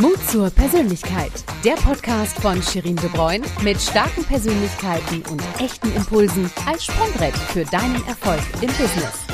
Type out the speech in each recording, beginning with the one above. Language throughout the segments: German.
Mut zur Persönlichkeit. Der Podcast von Shirin De Bruyne mit starken Persönlichkeiten und echten Impulsen als Sprungbrett für deinen Erfolg im Business.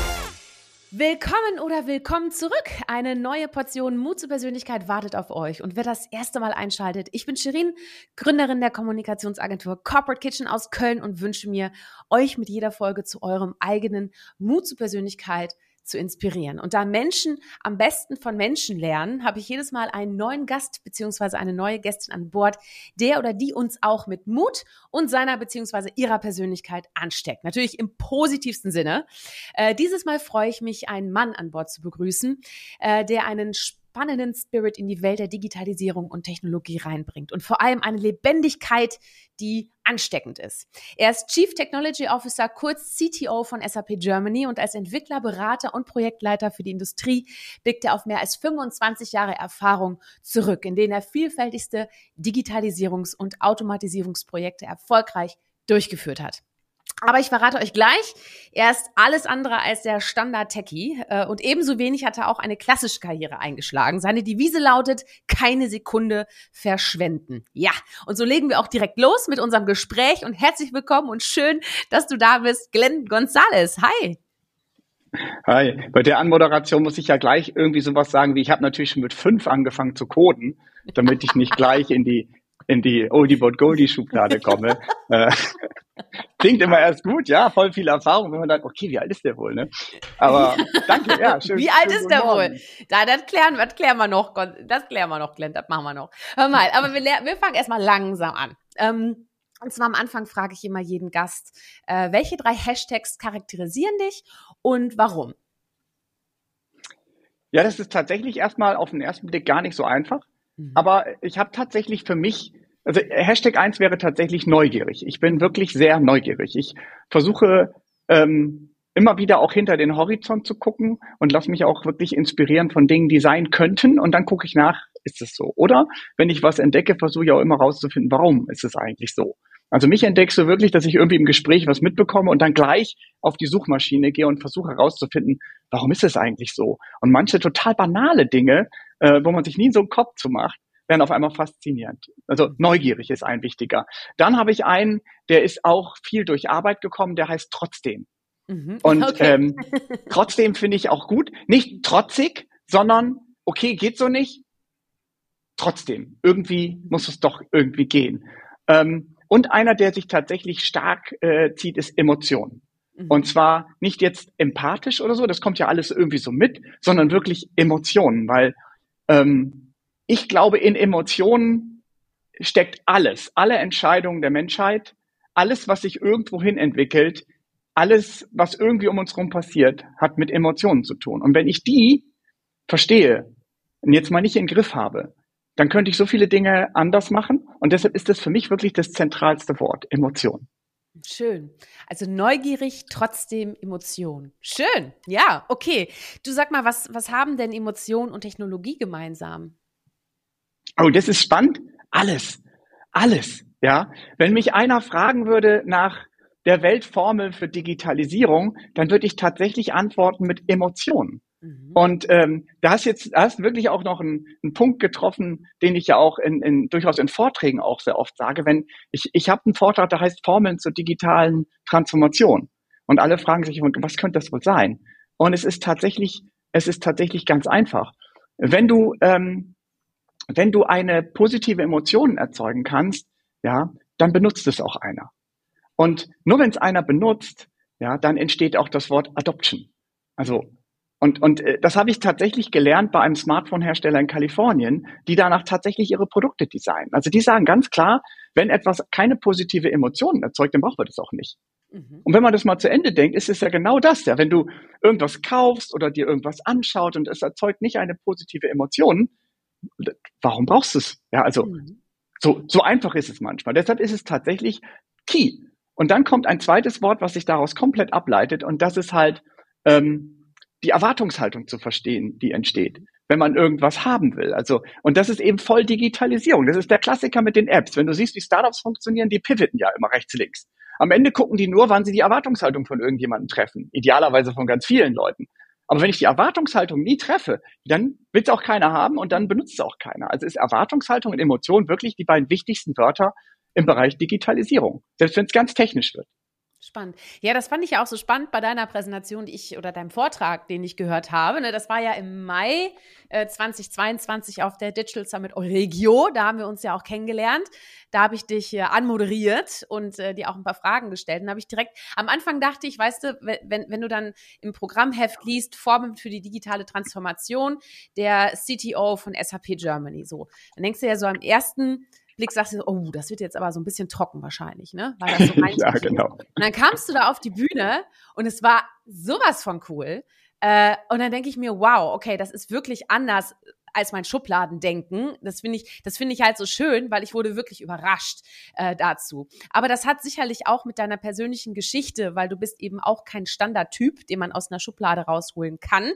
Willkommen oder willkommen zurück. Eine neue Portion Mut zur Persönlichkeit wartet auf euch. Und wer das erste Mal einschaltet, ich bin Shirin, Gründerin der Kommunikationsagentur Corporate Kitchen aus Köln und wünsche mir, euch mit jeder Folge zu eurem eigenen Mut zur Persönlichkeit zu inspirieren. Und da Menschen am besten von Menschen lernen, habe ich jedes Mal einen neuen Gast beziehungsweise eine neue Gästin an Bord, der oder die uns auch mit Mut und seiner beziehungsweise ihrer Persönlichkeit ansteckt. Natürlich im positivsten Sinne. Äh, dieses Mal freue ich mich, einen Mann an Bord zu begrüßen, äh, der einen spannenden Spirit in die Welt der Digitalisierung und Technologie reinbringt und vor allem eine Lebendigkeit, die ansteckend ist. Er ist Chief Technology Officer, kurz CTO von SAP Germany und als Entwickler, Berater und Projektleiter für die Industrie blickt er auf mehr als 25 Jahre Erfahrung zurück, in denen er vielfältigste Digitalisierungs- und Automatisierungsprojekte erfolgreich durchgeführt hat. Aber ich verrate euch gleich, er ist alles andere als der Standard-Techie äh, und ebenso wenig hat er auch eine klassische Karriere eingeschlagen. Seine Devise lautet, keine Sekunde verschwenden. Ja, und so legen wir auch direkt los mit unserem Gespräch und herzlich willkommen und schön, dass du da bist, Glenn Gonzalez. Hi. Hi, bei der Anmoderation muss ich ja gleich irgendwie sowas sagen wie, ich habe natürlich schon mit fünf angefangen zu coden, damit ich nicht gleich in die in die Oldie but Goldie Schublade komme. Äh, klingt immer erst gut, ja, voll viel Erfahrung, wenn man dann, okay, wie alt ist der wohl, ne? Aber danke, ja, schön. Wie alt ist der wohl? Da, das klären, das klären wir noch, das klären wir noch, Glenn, das machen wir noch. Hör mal, aber wir, wir fangen erstmal langsam an. Ähm, und zwar am Anfang frage ich immer jeden Gast, äh, welche drei Hashtags charakterisieren dich und warum? Ja, das ist tatsächlich erstmal auf den ersten Blick gar nicht so einfach. Mhm. Aber ich habe tatsächlich für mich also Hashtag eins wäre tatsächlich neugierig. Ich bin wirklich sehr neugierig. Ich versuche ähm, immer wieder auch hinter den Horizont zu gucken und lasse mich auch wirklich inspirieren von Dingen, die sein könnten. Und dann gucke ich nach, ist es so? Oder wenn ich was entdecke, versuche ich auch immer rauszufinden, warum ist es eigentlich so? Also mich entdeckst du wirklich, dass ich irgendwie im Gespräch was mitbekomme und dann gleich auf die Suchmaschine gehe und versuche herauszufinden, warum ist es eigentlich so? Und manche total banale Dinge, äh, wo man sich nie so einen Kopf zu macht, werden auf einmal faszinierend. Also neugierig ist ein wichtiger. Dann habe ich einen, der ist auch viel durch Arbeit gekommen, der heißt trotzdem. Mhm. Und okay. ähm, trotzdem finde ich auch gut. Nicht trotzig, sondern okay, geht so nicht. Trotzdem, irgendwie muss es doch irgendwie gehen. Ähm, und einer, der sich tatsächlich stark äh, zieht, ist Emotion. Mhm. Und zwar nicht jetzt empathisch oder so, das kommt ja alles irgendwie so mit, sondern wirklich Emotionen, weil ähm, ich glaube, in Emotionen steckt alles, alle Entscheidungen der Menschheit, alles, was sich irgendwohin entwickelt, alles, was irgendwie um uns herum passiert, hat mit Emotionen zu tun. Und wenn ich die verstehe und jetzt mal nicht im Griff habe, dann könnte ich so viele Dinge anders machen. Und deshalb ist das für mich wirklich das zentralste Wort, Emotion. Schön. Also neugierig, trotzdem Emotion. Schön. Ja, okay. Du sag mal, was, was haben denn Emotion und Technologie gemeinsam? Oh, das ist spannend. Alles. Alles. Ja. Wenn mich einer fragen würde nach der Weltformel für Digitalisierung, dann würde ich tatsächlich antworten mit Emotionen. Mhm. Und ähm, da hast jetzt da hast wirklich auch noch einen, einen Punkt getroffen, den ich ja auch in, in durchaus in Vorträgen auch sehr oft sage. Wenn ich ich habe einen Vortrag, der heißt Formeln zur digitalen Transformation, und alle fragen sich, was könnte das wohl sein? Und es ist tatsächlich es ist tatsächlich ganz einfach. Wenn du ähm, wenn du eine positive Emotion erzeugen kannst, ja, dann benutzt es auch einer. Und nur wenn es einer benutzt, ja, dann entsteht auch das Wort Adoption. Also und, und äh, das habe ich tatsächlich gelernt bei einem Smartphone-Hersteller in Kalifornien, die danach tatsächlich ihre Produkte designen. Also die sagen ganz klar, wenn etwas keine positive Emotionen erzeugt, dann braucht man das auch nicht. Mhm. Und wenn man das mal zu Ende denkt, ist es ja genau das. Ja, wenn du irgendwas kaufst oder dir irgendwas anschaut und es erzeugt nicht eine positive Emotion, warum brauchst du es? Ja, also mhm. so, so einfach ist es manchmal. Deshalb ist es tatsächlich key. Und dann kommt ein zweites Wort, was sich daraus komplett ableitet, und das ist halt ähm, die Erwartungshaltung zu verstehen, die entsteht, wenn man irgendwas haben will. Also, und das ist eben voll Digitalisierung. Das ist der Klassiker mit den Apps. Wenn du siehst, wie Startups funktionieren, die pivoten ja immer rechts, links. Am Ende gucken die nur, wann sie die Erwartungshaltung von irgendjemandem treffen. Idealerweise von ganz vielen Leuten. Aber wenn ich die Erwartungshaltung nie treffe, dann will es auch keiner haben und dann benutzt es auch keiner. Also ist Erwartungshaltung und Emotion wirklich die beiden wichtigsten Wörter im Bereich Digitalisierung, selbst wenn es ganz technisch wird. Spannend. Ja, das fand ich ja auch so spannend bei deiner Präsentation, die ich oder deinem Vortrag, den ich gehört habe. Ne, das war ja im Mai äh, 2022 auf der Digital Summit Euregio. Da haben wir uns ja auch kennengelernt. Da habe ich dich äh, anmoderiert und äh, dir auch ein paar Fragen gestellt. Und habe ich direkt am Anfang dachte ich, weißt du, wenn, wenn du dann im Programmheft liest, Formen für die digitale Transformation, der CTO von SAP Germany, so, dann denkst du ja so am ersten Blick sagst du, oh, das wird jetzt aber so ein bisschen trocken wahrscheinlich, ne? Weil das so ja, genau. Und dann kamst du da auf die Bühne und es war sowas von cool. Äh, und dann denke ich mir, wow, okay, das ist wirklich anders als mein Schubladendenken. Das finde ich, das finde ich halt so schön, weil ich wurde wirklich überrascht äh, dazu. Aber das hat sicherlich auch mit deiner persönlichen Geschichte, weil du bist eben auch kein Standardtyp, den man aus einer Schublade rausholen kann,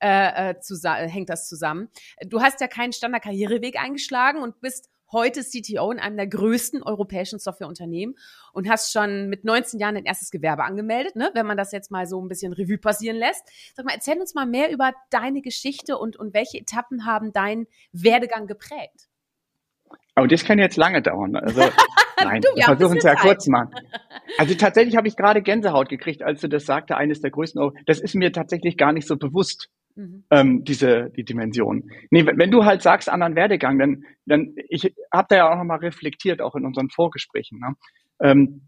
äh, äh, hängt das zusammen. Du hast ja keinen Standardkarriereweg eingeschlagen und bist heute CTO in einem der größten europäischen Softwareunternehmen und hast schon mit 19 Jahren dein erstes Gewerbe angemeldet, ne? wenn man das jetzt mal so ein bisschen Revue passieren lässt. Sag mal, erzähl uns mal mehr über deine Geschichte und, und welche Etappen haben deinen Werdegang geprägt. Aber das kann jetzt lange dauern. Also, nein, du, wir versuchen es ja kurz machen. Also tatsächlich habe ich gerade Gänsehaut gekriegt, als du das sagte, eines der größten. Das ist mir tatsächlich gar nicht so bewusst mhm. ähm, diese die Dimension. Nee, wenn du halt sagst anderen Werdegang, dann, dann ich habe da ja auch nochmal reflektiert, auch in unseren Vorgesprächen. Ne? Ähm,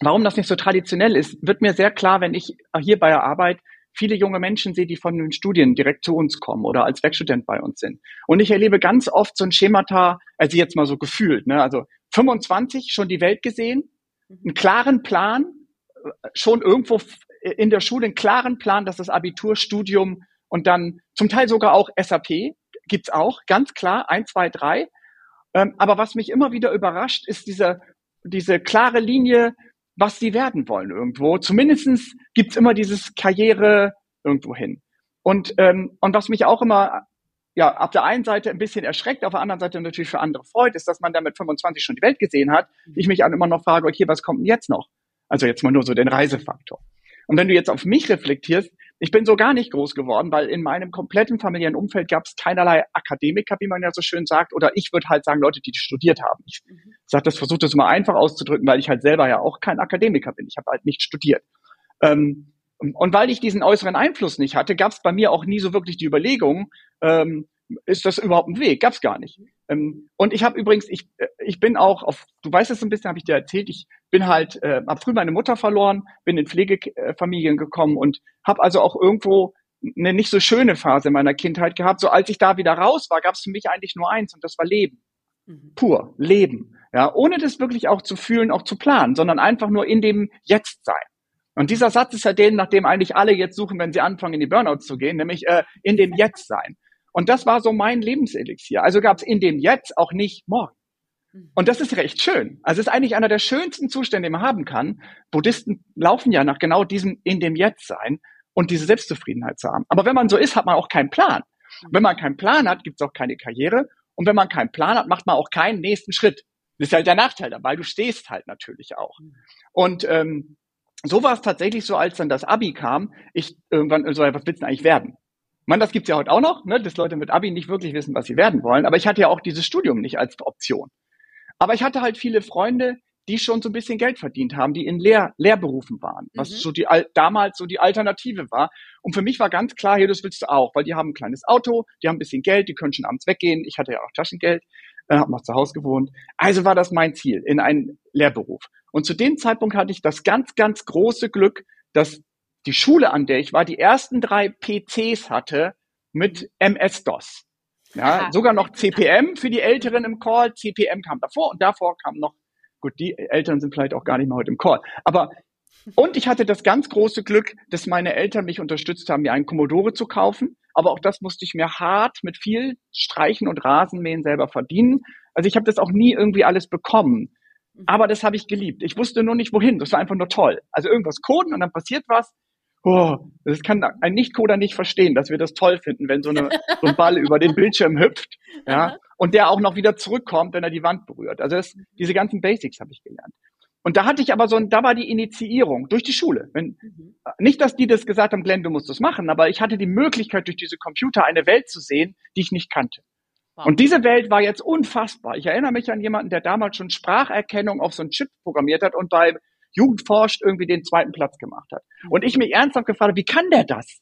warum das nicht so traditionell ist, wird mir sehr klar, wenn ich hier bei der Arbeit viele junge Menschen sehe, die von den Studien direkt zu uns kommen oder als Werkstudent bei uns sind. Und ich erlebe ganz oft so ein Schemata, also jetzt mal so gefühlt, ne? also 25 schon die Welt gesehen, mhm. einen klaren Plan, schon irgendwo in der Schule einen klaren Plan, dass das Abiturstudium und dann zum Teil sogar auch SAP gibt's auch, ganz klar, eins, zwei, drei. Ähm, aber was mich immer wieder überrascht, ist diese, diese klare Linie, was sie werden wollen irgendwo. Zumindestens gibt's immer dieses Karriere irgendwo hin. Und, ähm, und was mich auch immer ja, auf der einen Seite ein bisschen erschreckt, auf der anderen Seite natürlich für andere freut, ist, dass man da mit 25 schon die Welt gesehen hat. Ich mich dann immer noch frage, okay, was kommt denn jetzt noch? Also jetzt mal nur so den Reisefaktor. Und wenn du jetzt auf mich reflektierst, ich bin so gar nicht groß geworden, weil in meinem kompletten familiären Umfeld gab es keinerlei Akademiker, wie man ja so schön sagt, oder ich würde halt sagen, Leute, die studiert haben. Ich mhm. sage das, versuche das mal einfach auszudrücken, weil ich halt selber ja auch kein Akademiker bin. Ich habe halt nicht studiert. Ähm, und weil ich diesen äußeren Einfluss nicht hatte, gab es bei mir auch nie so wirklich die Überlegung, ähm, ist das überhaupt ein Weg? Gab's gar nicht. Ähm, und ich habe übrigens, ich, äh, ich bin auch auf, du weißt es ein bisschen, habe ich dir erzählt, ich bin halt, äh, habe früh meine Mutter verloren, bin in Pflegefamilien gekommen und habe also auch irgendwo eine nicht so schöne Phase in meiner Kindheit gehabt. So als ich da wieder raus war, gab es für mich eigentlich nur eins und das war Leben. Mhm. Pur, Leben. Ja, ohne das wirklich auch zu fühlen, auch zu planen, sondern einfach nur in dem Jetzt sein. Und dieser Satz ist ja den, nach dem eigentlich alle jetzt suchen, wenn sie anfangen, in die Burnout zu gehen, nämlich äh, in dem Jetzt sein. Und das war so mein Lebenselixier. Also gab es in dem Jetzt auch nicht morgen. Mhm. Und das ist recht schön. Also es ist eigentlich einer der schönsten Zustände, den man haben kann. Buddhisten laufen ja nach genau diesem in dem Jetzt sein und diese Selbstzufriedenheit zu haben. Aber wenn man so ist, hat man auch keinen Plan. Wenn man keinen Plan hat, gibt es auch keine Karriere. Und wenn man keinen Plan hat, macht man auch keinen nächsten Schritt. Das ist halt der Nachteil dabei. Du stehst halt natürlich auch. Mhm. Und ähm, so war es tatsächlich so, als dann das Abi kam. Ich irgendwann so, was willst du eigentlich werden? Man, das gibt's ja heute auch noch, ne, dass Leute mit Abi nicht wirklich wissen, was sie werden wollen. Aber ich hatte ja auch dieses Studium nicht als Option. Aber ich hatte halt viele Freunde, die schon so ein bisschen Geld verdient haben, die in Lehr Lehrberufen waren, was mhm. so die damals so die Alternative war. Und für mich war ganz klar, hier, das willst du auch, weil die haben ein kleines Auto, die haben ein bisschen Geld, die können schon abends weggehen. Ich hatte ja auch Taschengeld, äh, habe noch zu Hause gewohnt. Also war das mein Ziel, in einen Lehrberuf. Und zu dem Zeitpunkt hatte ich das ganz, ganz große Glück, dass die Schule, an der ich war, die ersten drei PCs hatte mit MS-DOS. Ja, Aha. sogar noch CPM für die Älteren im Call. CPM kam davor und davor kam noch, gut, die Älteren sind vielleicht auch gar nicht mehr heute im Call. Aber, und ich hatte das ganz große Glück, dass meine Eltern mich unterstützt haben, mir einen Commodore zu kaufen. Aber auch das musste ich mir hart mit viel Streichen und Rasenmähen selber verdienen. Also ich habe das auch nie irgendwie alles bekommen. Mhm. Aber das habe ich geliebt. Ich wusste nur nicht wohin. Das war einfach nur toll. Also irgendwas coden und dann passiert was oh, das kann ein Nicht-Coder nicht verstehen, dass wir das toll finden, wenn so, eine, so ein Ball über den Bildschirm hüpft, ja, und der auch noch wieder zurückkommt, wenn er die Wand berührt. Also das, diese ganzen Basics habe ich gelernt. und da hatte ich aber so, ein, da war die Initiierung durch die Schule. Wenn, mhm. Nicht, dass die das gesagt haben, Glenn, du musst das machen, aber ich hatte die Möglichkeit, durch diese Computer eine Welt zu sehen, die ich nicht kannte. Wow. Und diese Welt war jetzt unfassbar. Ich erinnere mich an jemanden, der damals schon Spracherkennung auf so einen Chip programmiert hat und bei Jugendforscht irgendwie den zweiten Platz gemacht hat. Und ich mich ernsthaft gefragt habe, wie kann der das?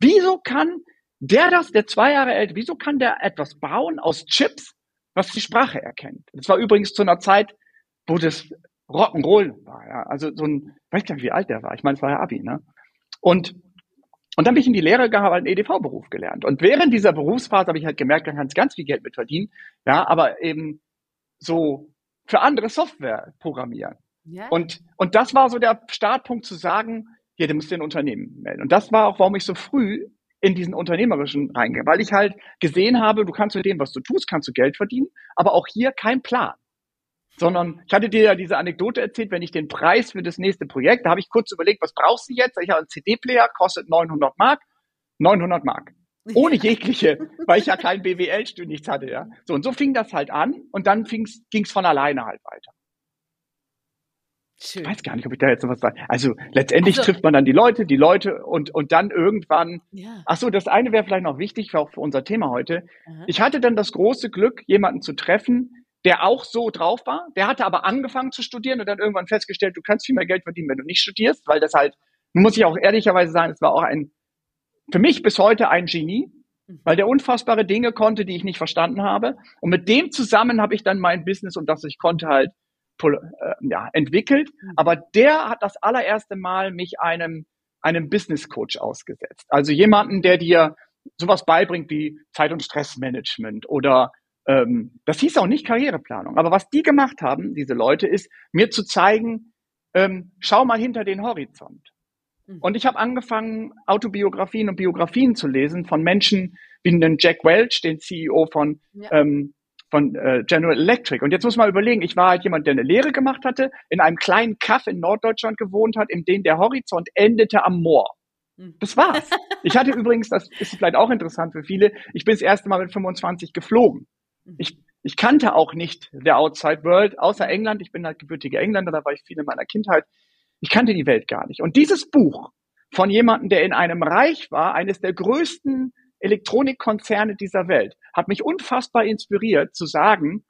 Wieso kann der das, der zwei Jahre alt, wieso kann der etwas bauen aus Chips, was die Sprache erkennt? Das war übrigens zu einer Zeit, wo das Rock'n'Roll war, ja. Also so ein, weiß gar nicht, wie alt der war. Ich meine, es war ja Abi, ne? Und, und dann bin ich in die Lehre gehabt, einen EDV-Beruf gelernt. Und während dieser Berufsphase habe ich halt gemerkt, da kannst ganz viel Geld mit verdienen, ja, aber eben so für andere Software programmieren. Ja. Und, und das war so der Startpunkt zu sagen, ja, du musst dir ein Unternehmen melden. Und das war auch, warum ich so früh in diesen unternehmerischen reingehe, weil ich halt gesehen habe, du kannst mit dem, was du tust, kannst du Geld verdienen, aber auch hier kein Plan sondern ich hatte dir ja diese Anekdote erzählt, wenn ich den Preis für das nächste Projekt, da habe ich kurz überlegt, was brauchst du jetzt? Ich habe einen CD-Player, kostet 900 Mark, 900 Mark. Ohne jegliche, weil ich ja kein BWL-Studium nichts hatte, ja. So, und so fing das halt an und dann ging es von alleine halt weiter. Schön. Ich weiß gar nicht, ob ich da jetzt noch was sage. Also letztendlich also, trifft man dann die Leute, die Leute und, und dann irgendwann. Ja. Ach so, das eine wäre vielleicht noch wichtig, auch für unser Thema heute. Aha. Ich hatte dann das große Glück, jemanden zu treffen, der auch so drauf war. Der hatte aber angefangen zu studieren und dann irgendwann festgestellt, du kannst viel mehr Geld verdienen, wenn du nicht studierst, weil das halt, muss ich auch ehrlicherweise sagen, es war auch ein, für mich bis heute ein Genie, weil der unfassbare Dinge konnte, die ich nicht verstanden habe. Und mit dem zusammen habe ich dann mein Business und das ich konnte halt ja, entwickelt. Mhm. Aber der hat das allererste Mal mich einem, einem Business Coach ausgesetzt. Also jemanden, der dir sowas beibringt wie Zeit- und Stressmanagement oder ähm, das hieß auch nicht Karriereplanung. Aber was die gemacht haben, diese Leute, ist mir zu zeigen, ähm, schau mal hinter den Horizont. Mhm. Und ich habe angefangen, Autobiografien und Biografien zu lesen von Menschen wie den Jack Welch, den CEO von, ja. ähm, von äh, General Electric. Und jetzt muss man überlegen, ich war halt jemand, der eine Lehre gemacht hatte, in einem kleinen Kaff in Norddeutschland gewohnt hat, in dem der Horizont endete am Moor. Mhm. Das war's. Ich hatte übrigens, das ist vielleicht auch interessant für viele, ich bin das erste Mal mit 25 geflogen. Ich, ich kannte auch nicht der Outside World, außer England. Ich bin halt gebürtiger Engländer, da war ich viel in meiner Kindheit. Ich kannte die Welt gar nicht. Und dieses Buch von jemandem, der in einem Reich war, eines der größten Elektronikkonzerne dieser Welt, hat mich unfassbar inspiriert zu sagen,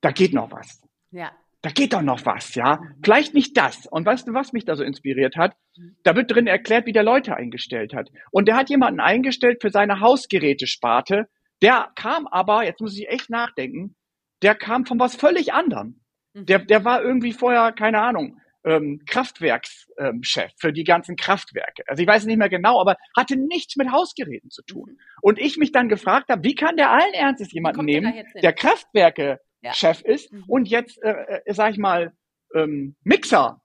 da geht noch was. Ja. Da geht doch noch was, ja. Vielleicht nicht das. Und weißt du, was mich da so inspiriert hat? Da wird drin erklärt, wie der Leute eingestellt hat. Und der hat jemanden eingestellt für seine Hausgerätesparte, der kam aber, jetzt muss ich echt nachdenken, der kam von was völlig anderem. Mhm. Der, der war irgendwie vorher, keine Ahnung, ähm, Kraftwerkschef ähm, für die ganzen Kraftwerke. Also ich weiß nicht mehr genau, aber hatte nichts mit Hausgeräten zu tun. Mhm. Und ich mich dann gefragt habe, wie kann der allen Ernstes jemanden nehmen, der Kraftwerke-Chef ja. ist mhm. und jetzt, äh, äh, sag ich mal, ähm, Mixer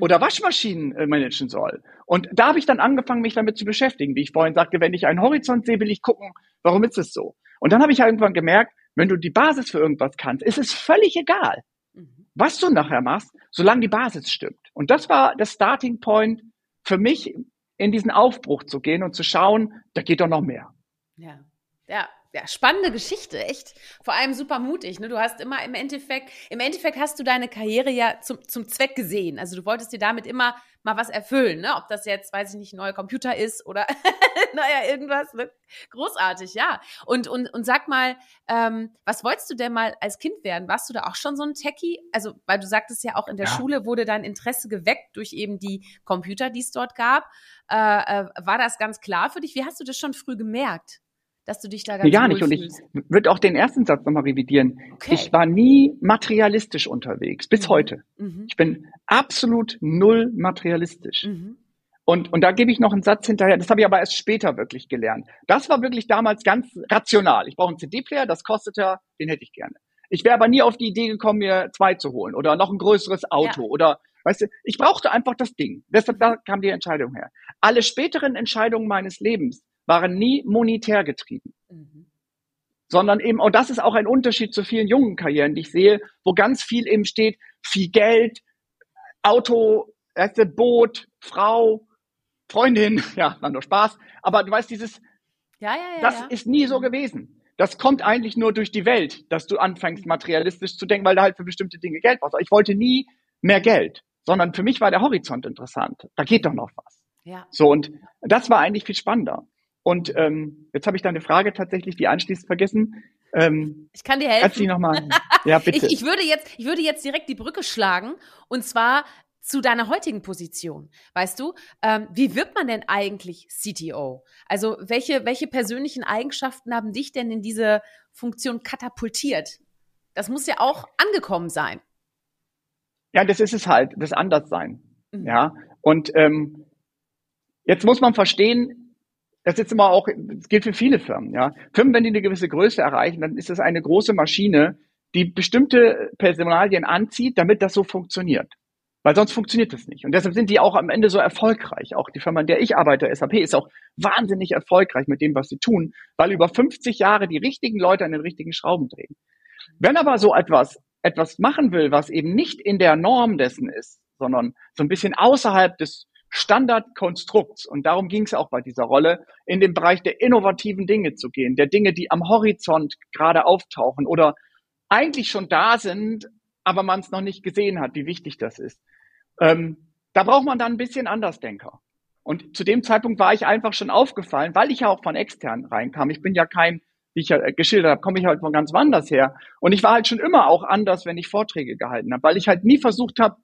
oder mhm. Waschmaschinen äh, managen soll. Und da habe ich dann angefangen, mich damit zu beschäftigen. Wie ich vorhin sagte, wenn ich einen Horizont sehe, will ich gucken, warum ist es so? Und dann habe ich irgendwann gemerkt, wenn du die Basis für irgendwas kannst, ist es völlig egal. Was du nachher machst, solange die Basis stimmt. Und das war das Starting Point für mich, in diesen Aufbruch zu gehen und zu schauen, da geht doch noch mehr. Ja, ja, ja, spannende Geschichte, echt. Vor allem super mutig. Ne? Du hast immer im Endeffekt, im Endeffekt hast du deine Karriere ja zum, zum Zweck gesehen. Also du wolltest dir damit immer mal was erfüllen, ne? Ob das jetzt, weiß ich nicht, ein neuer Computer ist oder naja, irgendwas. Ne? Großartig, ja. Und, und, und sag mal, ähm, was wolltest du denn mal als Kind werden? Warst du da auch schon so ein Techie? Also, weil du sagtest ja auch in der ja. Schule wurde dein Interesse geweckt durch eben die Computer, die es dort gab. Äh, äh, war das ganz klar für dich? Wie hast du das schon früh gemerkt? Dass du dich da ganz nee, gar nicht. Und ich würde auch den ersten Satz nochmal revidieren. Okay. Ich war nie materialistisch unterwegs, bis mhm. heute. Mhm. Ich bin absolut null materialistisch. Mhm. Und, und da gebe ich noch einen Satz hinterher, das habe ich aber erst später wirklich gelernt. Das war wirklich damals ganz rational. Ich brauche einen CD-Player, das kostet ja, den hätte ich gerne. Ich wäre aber nie auf die Idee gekommen, mir zwei zu holen oder noch ein größeres Auto ja. oder Weißt du, ich brauchte einfach das Ding. Deshalb da kam die Entscheidung her. Alle späteren Entscheidungen meines Lebens waren nie monetär getrieben. Mhm. Sondern eben, und das ist auch ein Unterschied zu vielen jungen Karrieren, die ich sehe, wo ganz viel eben steht, viel Geld, Auto, Boot, Frau, Freundin, ja, war nur Spaß. Aber du weißt, dieses, ja, ja, ja, das ist nie so mhm. gewesen. Das kommt eigentlich nur durch die Welt, dass du anfängst, materialistisch zu denken, weil du halt für bestimmte Dinge Geld brauchst. Ich wollte nie mehr Geld, sondern für mich war der Horizont interessant. Da geht doch noch was. Ja. So, und das war eigentlich viel spannender. Und ähm, jetzt habe ich deine Frage tatsächlich, die anschließend vergessen. Ähm, ich kann dir helfen. Kannst du noch mal? Ja, bitte. ich, ich, würde jetzt, ich würde jetzt direkt die Brücke schlagen und zwar zu deiner heutigen Position. Weißt du, ähm, wie wird man denn eigentlich CTO? Also welche, welche persönlichen Eigenschaften haben dich denn in diese Funktion katapultiert? Das muss ja auch angekommen sein. Ja, das ist es halt, das Anderssein. Mhm. Ja, und ähm, jetzt muss man verstehen, das ist immer auch, das gilt für viele Firmen. Ja, Firmen, wenn die eine gewisse Größe erreichen, dann ist das eine große Maschine, die bestimmte Personalien anzieht, damit das so funktioniert. Weil sonst funktioniert das nicht. Und deshalb sind die auch am Ende so erfolgreich. Auch die Firma, in der ich arbeite, SAP, ist auch wahnsinnig erfolgreich mit dem, was sie tun, weil über 50 Jahre die richtigen Leute an den richtigen Schrauben drehen. Wenn aber so etwas, etwas machen will, was eben nicht in der Norm dessen ist, sondern so ein bisschen außerhalb des Standardkonstrukts, und darum ging es auch bei dieser Rolle, in den Bereich der innovativen Dinge zu gehen, der Dinge, die am Horizont gerade auftauchen oder eigentlich schon da sind, aber man es noch nicht gesehen hat, wie wichtig das ist. Ähm, da braucht man dann ein bisschen Andersdenker. Und zu dem Zeitpunkt war ich einfach schon aufgefallen, weil ich ja auch von extern reinkam. Ich bin ja kein, wie ich ja geschildert habe, komme ich halt von ganz woanders her. Und ich war halt schon immer auch anders, wenn ich Vorträge gehalten habe, weil ich halt nie versucht habe,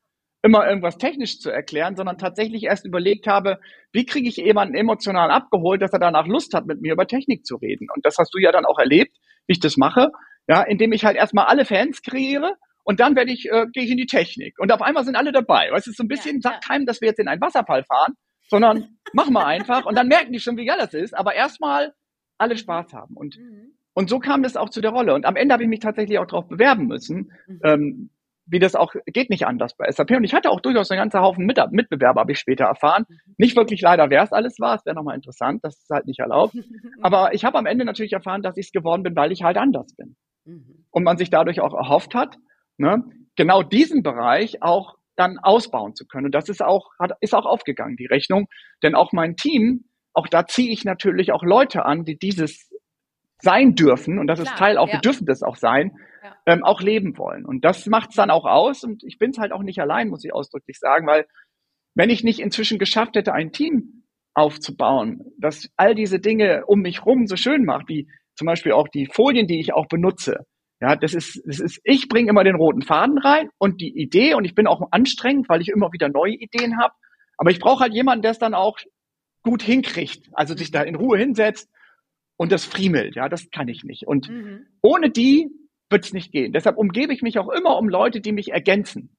immer irgendwas technisch zu erklären, sondern tatsächlich erst überlegt habe, wie kriege ich jemanden emotional abgeholt, dass er danach Lust hat, mit mir über Technik zu reden. Und das hast du ja dann auch erlebt, wie ich das mache, ja, indem ich halt erstmal alle Fans kreiere und dann werde ich, äh, gehe ich in die Technik. Und auf einmal sind alle dabei. Weißt du, so ein bisschen, ja, sagt keinem, dass wir jetzt in einen Wasserfall fahren, sondern machen wir einfach und dann merken die schon, wie geil das ist. Aber erstmal alle Spaß haben. Und, mhm. und so kam das auch zu der Rolle. Und am Ende habe ich mich tatsächlich auch darauf bewerben müssen. Mhm. Ähm, wie das auch geht nicht anders bei SAP. Und ich hatte auch durchaus einen ganzen Haufen Mit Mitbewerber, habe ich später erfahren. Mhm. Nicht wirklich leider, wer es alles war. Es wäre nochmal interessant. Das ist halt nicht erlaubt. Aber ich habe am Ende natürlich erfahren, dass ich es geworden bin, weil ich halt anders bin. Mhm. Und man sich dadurch auch erhofft hat, ne, genau diesen Bereich auch dann ausbauen zu können. Und das ist auch, hat, ist auch aufgegangen, die Rechnung. Denn auch mein Team, auch da ziehe ich natürlich auch Leute an, die dieses sein dürfen, und das Klar, ist Teil auch, ja. wir dürfen das auch sein. Ähm, auch leben wollen. Und das macht es dann auch aus. Und ich bin es halt auch nicht allein, muss ich ausdrücklich sagen, weil wenn ich nicht inzwischen geschafft hätte, ein Team aufzubauen, das all diese Dinge um mich rum so schön macht, wie zum Beispiel auch die Folien, die ich auch benutze, ja, das ist, das ist, ich bringe immer den roten Faden rein und die Idee und ich bin auch anstrengend, weil ich immer wieder neue Ideen habe. Aber ich brauche halt jemanden, der es dann auch gut hinkriegt, also sich da in Ruhe hinsetzt und das friemelt. Ja, das kann ich nicht. Und mhm. ohne die wird es nicht gehen. Deshalb umgebe ich mich auch immer um Leute, die mich ergänzen.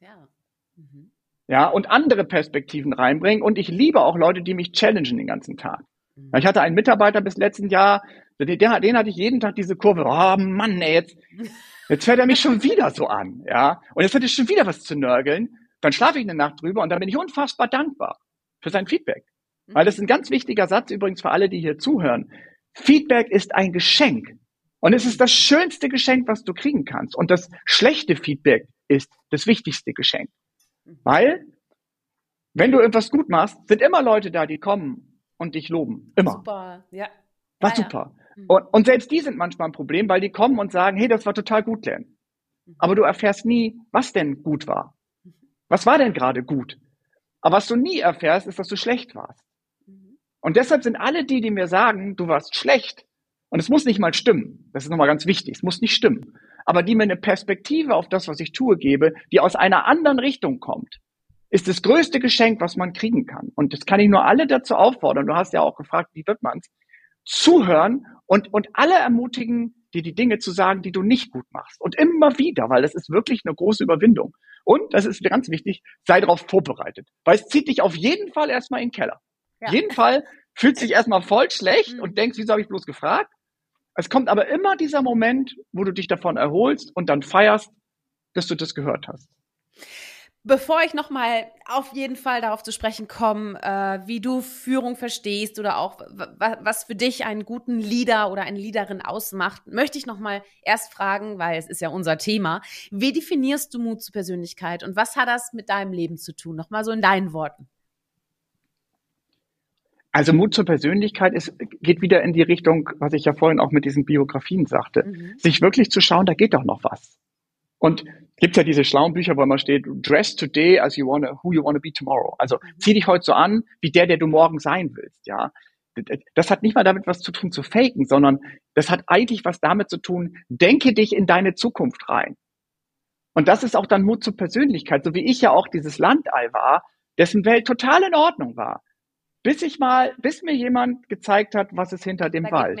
Ja. Mhm. Ja, und andere Perspektiven reinbringen. Und ich liebe auch Leute, die mich challengen den ganzen Tag. Mhm. Ich hatte einen Mitarbeiter bis letzten Jahr, den, den hatte ich jeden Tag diese Kurve. Oh Mann, ey, jetzt, jetzt hört er mich schon wieder so an, ja. Und jetzt hat er schon wieder was zu nörgeln. Dann schlafe ich eine Nacht drüber und dann bin ich unfassbar dankbar für sein Feedback. Weil das ist ein ganz wichtiger Satz übrigens für alle, die hier zuhören. Feedback ist ein Geschenk. Und es ist das schönste Geschenk, was du kriegen kannst. Und das schlechte Feedback ist das wichtigste Geschenk. Weil, wenn du etwas gut machst, sind immer Leute da, die kommen und dich loben. Immer. Super, ja. War ah, super. Ja. Mhm. Und, und selbst die sind manchmal ein Problem, weil die kommen und sagen, hey, das war total gut, Len. Mhm. Aber du erfährst nie, was denn gut war. Was war denn gerade gut? Aber was du nie erfährst, ist, dass du schlecht warst. Mhm. Und deshalb sind alle die, die mir sagen, du warst schlecht, und es muss nicht mal stimmen, das ist nochmal ganz wichtig, es muss nicht stimmen, aber die mir eine Perspektive auf das, was ich tue, gebe, die aus einer anderen Richtung kommt, ist das größte Geschenk, was man kriegen kann. Und das kann ich nur alle dazu auffordern. Du hast ja auch gefragt, wie wird man's? zuhören und, und alle ermutigen, dir die Dinge zu sagen, die du nicht gut machst. Und immer wieder, weil das ist wirklich eine große Überwindung. Und, das ist ganz wichtig, sei darauf vorbereitet. Weil es zieht dich auf jeden Fall erstmal in den Keller. Ja. Jeden Fall fühlt sich erstmal voll schlecht mhm. und denkst, wieso habe ich bloß gefragt? Es kommt aber immer dieser Moment, wo du dich davon erholst und dann feierst, dass du das gehört hast. Bevor ich nochmal auf jeden Fall darauf zu sprechen komme, äh, wie du Führung verstehst oder auch was für dich einen guten Leader oder eine Leaderin ausmacht, möchte ich nochmal erst fragen, weil es ist ja unser Thema. Wie definierst du Mut zur Persönlichkeit und was hat das mit deinem Leben zu tun? Nochmal so in deinen Worten. Also Mut zur Persönlichkeit ist, geht wieder in die Richtung, was ich ja vorhin auch mit diesen Biografien sagte. Mhm. Sich wirklich zu schauen, da geht doch noch was. Und gibt ja diese schlauen Bücher, wo immer steht, dress today as you wanna, who you wanna be tomorrow. Also mhm. zieh dich heute so an, wie der, der du morgen sein willst, ja. Das hat nicht mal damit was zu tun zu faken, sondern das hat eigentlich was damit zu tun, denke dich in deine Zukunft rein. Und das ist auch dann Mut zur Persönlichkeit, so wie ich ja auch dieses Landei war, dessen Welt total in Ordnung war. Bis ich mal, bis mir jemand gezeigt hat, was ist hinter dem da Wald.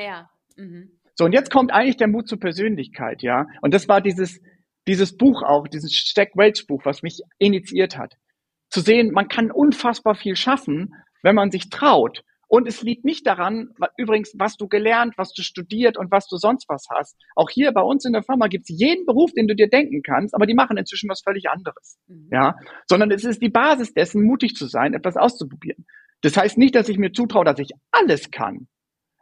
Mhm. So, und jetzt kommt eigentlich der Mut zur Persönlichkeit, ja. Und das war dieses, dieses Buch auch, dieses Stack Welch Buch, was mich initiiert hat. Zu sehen, man kann unfassbar viel schaffen, wenn man sich traut. Und es liegt nicht daran, übrigens, was du gelernt, was du studiert und was du sonst was hast. Auch hier bei uns in der Firma gibt es jeden Beruf, den du dir denken kannst, aber die machen inzwischen was völlig anderes. Mhm. Ja, sondern es ist die Basis dessen, mutig zu sein, etwas auszuprobieren. Das heißt nicht, dass ich mir zutraue, dass ich alles kann.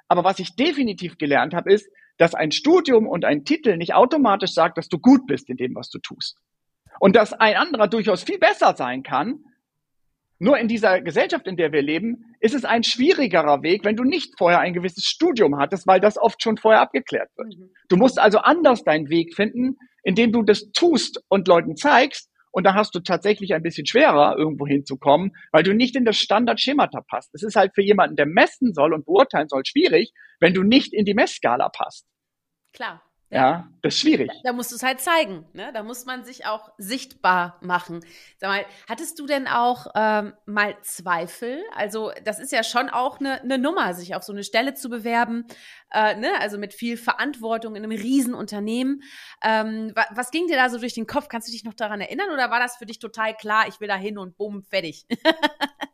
Aber was ich definitiv gelernt habe, ist, dass ein Studium und ein Titel nicht automatisch sagt, dass du gut bist in dem, was du tust. Und dass ein anderer durchaus viel besser sein kann. Nur in dieser Gesellschaft, in der wir leben, ist es ein schwierigerer Weg, wenn du nicht vorher ein gewisses Studium hattest, weil das oft schon vorher abgeklärt wird. Mhm. Du musst also anders deinen Weg finden, indem du das tust und Leuten zeigst, und da hast du tatsächlich ein bisschen schwerer, irgendwo hinzukommen, weil du nicht in das Standardschemata passt. Es ist halt für jemanden, der messen soll und beurteilen soll, schwierig, wenn du nicht in die Messskala passt. Klar. Ja, das ist schwierig. Da, musst du es halt zeigen. Ne? Da muss man sich auch sichtbar machen. Sag mal, hattest du denn auch ähm, mal Zweifel? Also, das ist ja schon auch eine, eine Nummer, sich auf so eine Stelle zu bewerben. Äh, ne? Also mit viel Verantwortung in einem Riesenunternehmen. Ähm, wa was ging dir da so durch den Kopf? Kannst du dich noch daran erinnern? Oder war das für dich total klar, ich will da hin und bumm, fertig?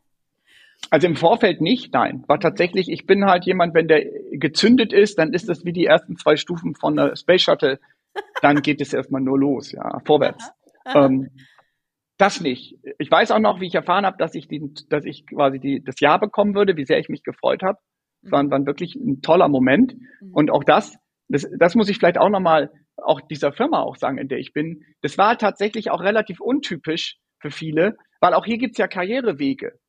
Also im Vorfeld nicht, nein. War tatsächlich, ich bin halt jemand, wenn der gezündet ist, dann ist das wie die ersten zwei Stufen von der Space Shuttle. Dann geht es erstmal nur los, ja, vorwärts. Ähm, das nicht. Ich weiß auch noch, wie ich erfahren habe, dass ich, die, dass ich quasi die, das Jahr bekommen würde, wie sehr ich mich gefreut habe. Es war, war wirklich ein toller Moment. Mhm. Und auch das, das, das muss ich vielleicht auch nochmal, auch dieser Firma auch sagen, in der ich bin. Das war tatsächlich auch relativ untypisch für viele, weil auch hier gibt's ja Karrierewege.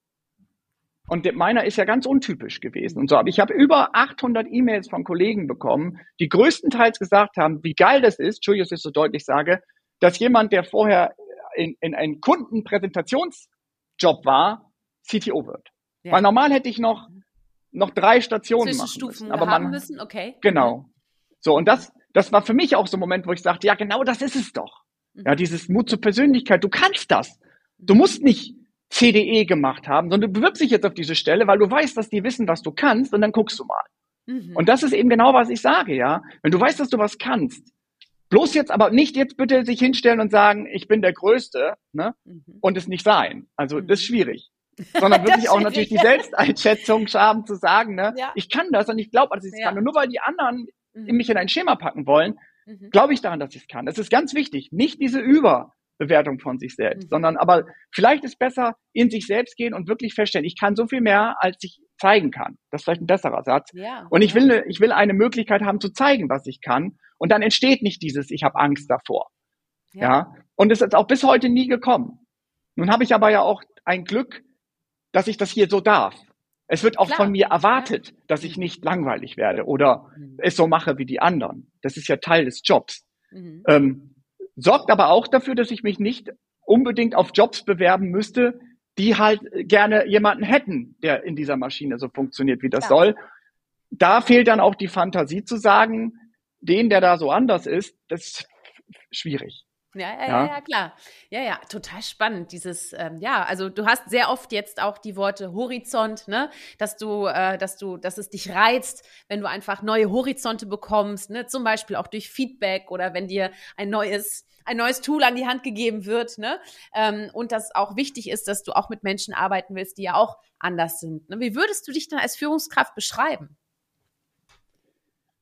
Und meiner ist ja ganz untypisch gewesen. Und so, aber ich habe über 800 E-Mails von Kollegen bekommen, die größtenteils gesagt haben, wie geil das ist, Entschuldigung, dass ich so deutlich sage, dass jemand, der vorher in, in einen Kundenpräsentationsjob war, CTO wird. Ja. Weil normal hätte ich noch, noch drei Stationen machen müssen. Aber man, müssen, okay. Genau. So, und das, das war für mich auch so ein Moment, wo ich sagte, ja, genau das ist es doch. Mhm. Ja, dieses Mut zur Persönlichkeit, du kannst das. Du musst nicht CDE gemacht haben, sondern du bewirbst dich jetzt auf diese Stelle, weil du weißt, dass die wissen, was du kannst und dann guckst du mal. Mhm. Und das ist eben genau, was ich sage, ja. Wenn du weißt, dass du was kannst, bloß jetzt aber nicht jetzt bitte sich hinstellen und sagen, ich bin der Größte, ne, mhm. und es nicht sein. Also, mhm. das ist schwierig. Sondern wirklich auch natürlich die Selbsteinschätzung haben zu sagen, ne, ja. ich kann das und ich glaube, dass ich es ja. kann. Und nur weil die anderen mhm. mich in ein Schema packen wollen, mhm. glaube ich daran, dass ich es kann. Das ist ganz wichtig. Nicht diese Über, Bewertung von sich selbst, mhm. sondern aber vielleicht ist besser in sich selbst gehen und wirklich feststellen, ich kann so viel mehr, als ich zeigen kann. Das ist vielleicht ein besserer Satz. Ja, und ich will, ich will eine Möglichkeit haben zu zeigen, was ich kann. Und dann entsteht nicht dieses, ich habe Angst davor. Ja. ja. Und es ist auch bis heute nie gekommen. Nun habe ich aber ja auch ein Glück, dass ich das hier so darf. Es wird auch Klar. von mir erwartet, dass ich nicht langweilig werde oder mhm. es so mache wie die anderen. Das ist ja Teil des Jobs. Mhm. Ähm, sorgt aber auch dafür, dass ich mich nicht unbedingt auf Jobs bewerben müsste, die halt gerne jemanden hätten, der in dieser Maschine so funktioniert, wie das ja. soll. Da fehlt dann auch die Fantasie zu sagen, den, der da so anders ist, das ist schwierig. Ja, ja, ja, ja, klar. Ja, ja, total spannend. Dieses, ähm, ja, also du hast sehr oft jetzt auch die Worte Horizont, ne, dass du, äh, dass du, dass es dich reizt, wenn du einfach neue Horizonte bekommst, ne, zum Beispiel auch durch Feedback oder wenn dir ein neues, ein neues Tool an die Hand gegeben wird, ne, ähm, und dass auch wichtig ist, dass du auch mit Menschen arbeiten willst, die ja auch anders sind. Ne? Wie würdest du dich dann als Führungskraft beschreiben?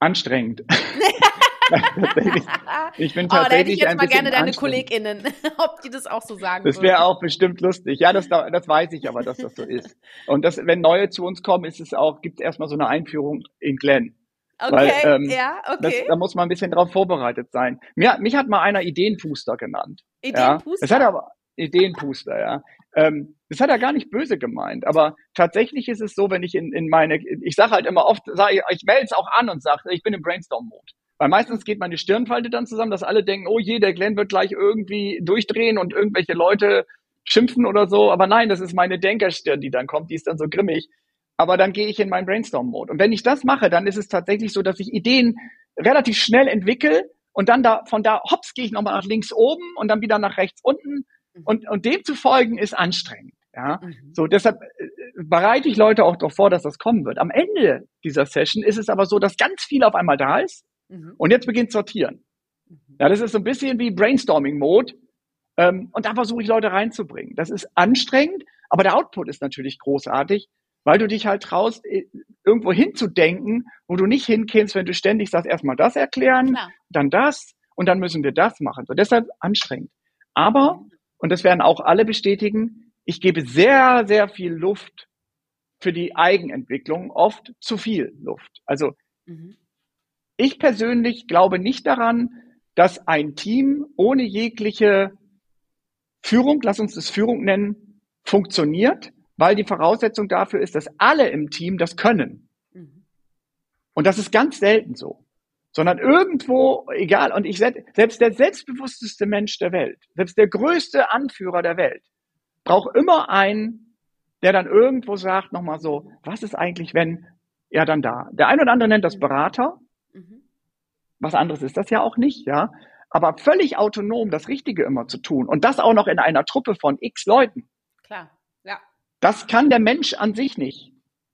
Anstrengend. ich bin tatsächlich oh, da hätte ich jetzt mal gerne deine KollegInnen, ob die das auch so sagen Das wäre auch bestimmt lustig. Ja, das, das weiß ich aber, dass das so ist. Und das, wenn neue zu uns kommen, ist es auch, gibt es erstmal so eine Einführung in Glenn. Okay, Weil, ähm, ja, okay. Das, da muss man ein bisschen drauf vorbereitet sein. Mir, mich hat mal einer Ideenpuster genannt. Ideenpuster? Ja. Das hat aber Ideenpuster, ja. Ähm, das hat er gar nicht böse gemeint, aber tatsächlich ist es so, wenn ich in, in meine, ich sage halt immer oft, sag ich, ich melde es auch an und sage, ich bin im Brainstorm-Mode. Weil meistens geht meine Stirnfalte dann zusammen, dass alle denken, oh je, der Glenn wird gleich irgendwie durchdrehen und irgendwelche Leute schimpfen oder so. Aber nein, das ist meine Denkerstirn, die dann kommt, die ist dann so grimmig. Aber dann gehe ich in meinen Brainstorm-Mode. Und wenn ich das mache, dann ist es tatsächlich so, dass ich Ideen relativ schnell entwickle und dann da, von da, hops, gehe ich nochmal nach links oben und dann wieder nach rechts unten. Mhm. Und, und dem zu folgen ist anstrengend. Ja, mhm. so deshalb äh, bereite ich Leute auch doch vor, dass das kommen wird. Am Ende dieser Session ist es aber so, dass ganz viel auf einmal da ist mhm. und jetzt beginnt sortieren. Mhm. Ja, das ist so ein bisschen wie Brainstorming-Mode. Ähm, und da versuche ich Leute reinzubringen. Das ist anstrengend, aber der Output ist natürlich großartig, weil du dich halt traust, irgendwo hinzudenken, wo du nicht hinkommst, wenn du ständig sagst, erstmal das erklären, Klar. dann das und dann müssen wir das machen. So, deshalb anstrengend. Aber, mhm. und das werden auch alle bestätigen, ich gebe sehr, sehr viel Luft für die Eigenentwicklung, oft zu viel Luft. Also mhm. Ich persönlich glaube nicht daran, dass ein Team ohne jegliche Führung, lass uns das Führung nennen, funktioniert, weil die Voraussetzung dafür ist, dass alle im Team das können. Mhm. Und das ist ganz selten so. Sondern irgendwo, egal, und ich selbst der selbstbewussteste Mensch der Welt, selbst der größte Anführer der Welt, braucht immer einen, der dann irgendwo sagt, nochmal so, was ist eigentlich, wenn er dann da? Der ein oder andere nennt das mhm. Berater. Was anderes ist das ja auch nicht, ja. Aber völlig autonom das Richtige immer zu tun und das auch noch in einer Truppe von x Leuten. Klar, ja. Das kann der Mensch an sich nicht.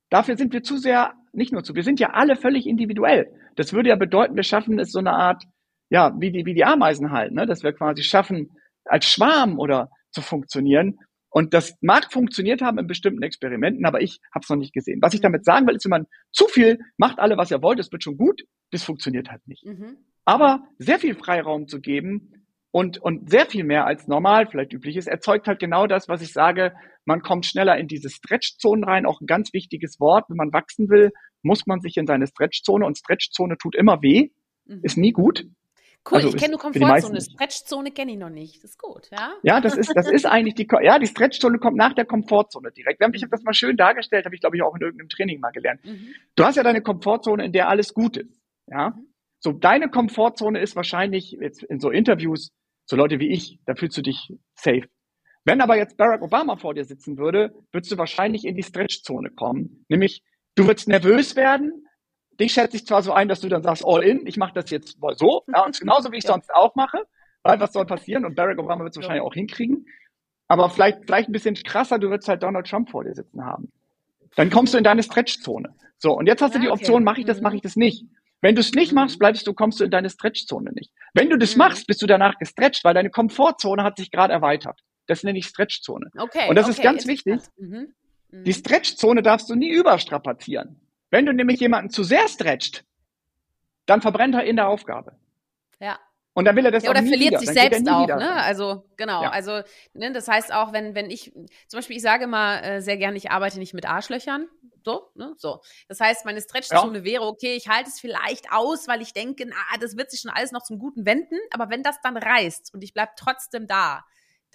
Dafür sind wir zu sehr, nicht nur zu, wir sind ja alle völlig individuell. Das würde ja bedeuten, wir schaffen es so eine Art, ja, wie die, wie die Ameisen halt, ne, dass wir quasi schaffen, als Schwarm oder zu funktionieren. Und das mag funktioniert haben in bestimmten Experimenten, aber ich habe es noch nicht gesehen. Was ich damit sagen will, ist, wenn man zu viel macht, alle, was ihr wollt, es wird schon gut, das funktioniert halt nicht. Mhm. Aber sehr viel Freiraum zu geben und, und sehr viel mehr als normal vielleicht üblich ist, erzeugt halt genau das, was ich sage. Man kommt schneller in diese Stretchzonen rein. Auch ein ganz wichtiges Wort. Wenn man wachsen will, muss man sich in seine Stretchzone und Stretchzone tut immer weh. Mhm. Ist nie gut. Cool, also ich kenne nur Komfortzone. Stretchzone kenne ich noch nicht. Das ist gut, ja? Ja, das ist, das ist eigentlich die, ja, die Stretchzone kommt nach der Komfortzone direkt. Ich habe das mal schön dargestellt, habe ich glaube ich auch in irgendeinem Training mal gelernt. Mhm. Du hast ja deine Komfortzone, in der alles gut ist, ja? Mhm. So, deine Komfortzone ist wahrscheinlich jetzt in so Interviews, so Leute wie ich, da fühlst du dich safe. Wenn aber jetzt Barack Obama vor dir sitzen würde, würdest du wahrscheinlich in die Stretchzone kommen. Nämlich, du würdest nervös werden. Dich schätze ich zwar so ein, dass du dann sagst, all in, ich mache das jetzt mal so, ja, und genauso wie ich ja. sonst auch mache, weil was soll passieren? Und Barack Obama wird es wahrscheinlich auch hinkriegen. Aber vielleicht, vielleicht ein bisschen krasser, du würdest halt Donald Trump vor dir sitzen haben. Dann kommst du in deine Stretchzone. So, und jetzt hast du die Option, mache ich das, mache ich das nicht. Wenn du es nicht mhm. machst, bleibst du, kommst du in deine Stretchzone nicht. Wenn du das mhm. machst, bist du danach gestretcht, weil deine Komfortzone hat sich gerade erweitert. Das nenne ich Stretchzone. Okay, und das okay, ist ganz wichtig. Mhm. Mhm. Die Stretchzone darfst du nie überstrapazieren. Wenn du nämlich jemanden zu sehr stretcht, dann verbrennt er in der Aufgabe. Ja. Und dann will er das ja, oder verliert sich selbst auch, ne? Also genau, ja. also ne, das heißt auch, wenn wenn ich zum Beispiel, ich sage immer äh, sehr gerne, ich arbeite nicht mit Arschlöchern, so, ne, so. Das heißt, meine Stretchzone ja. wäre okay, ich halte es vielleicht aus, weil ich denke, na, das wird sich schon alles noch zum Guten wenden, aber wenn das dann reißt und ich bleib trotzdem da,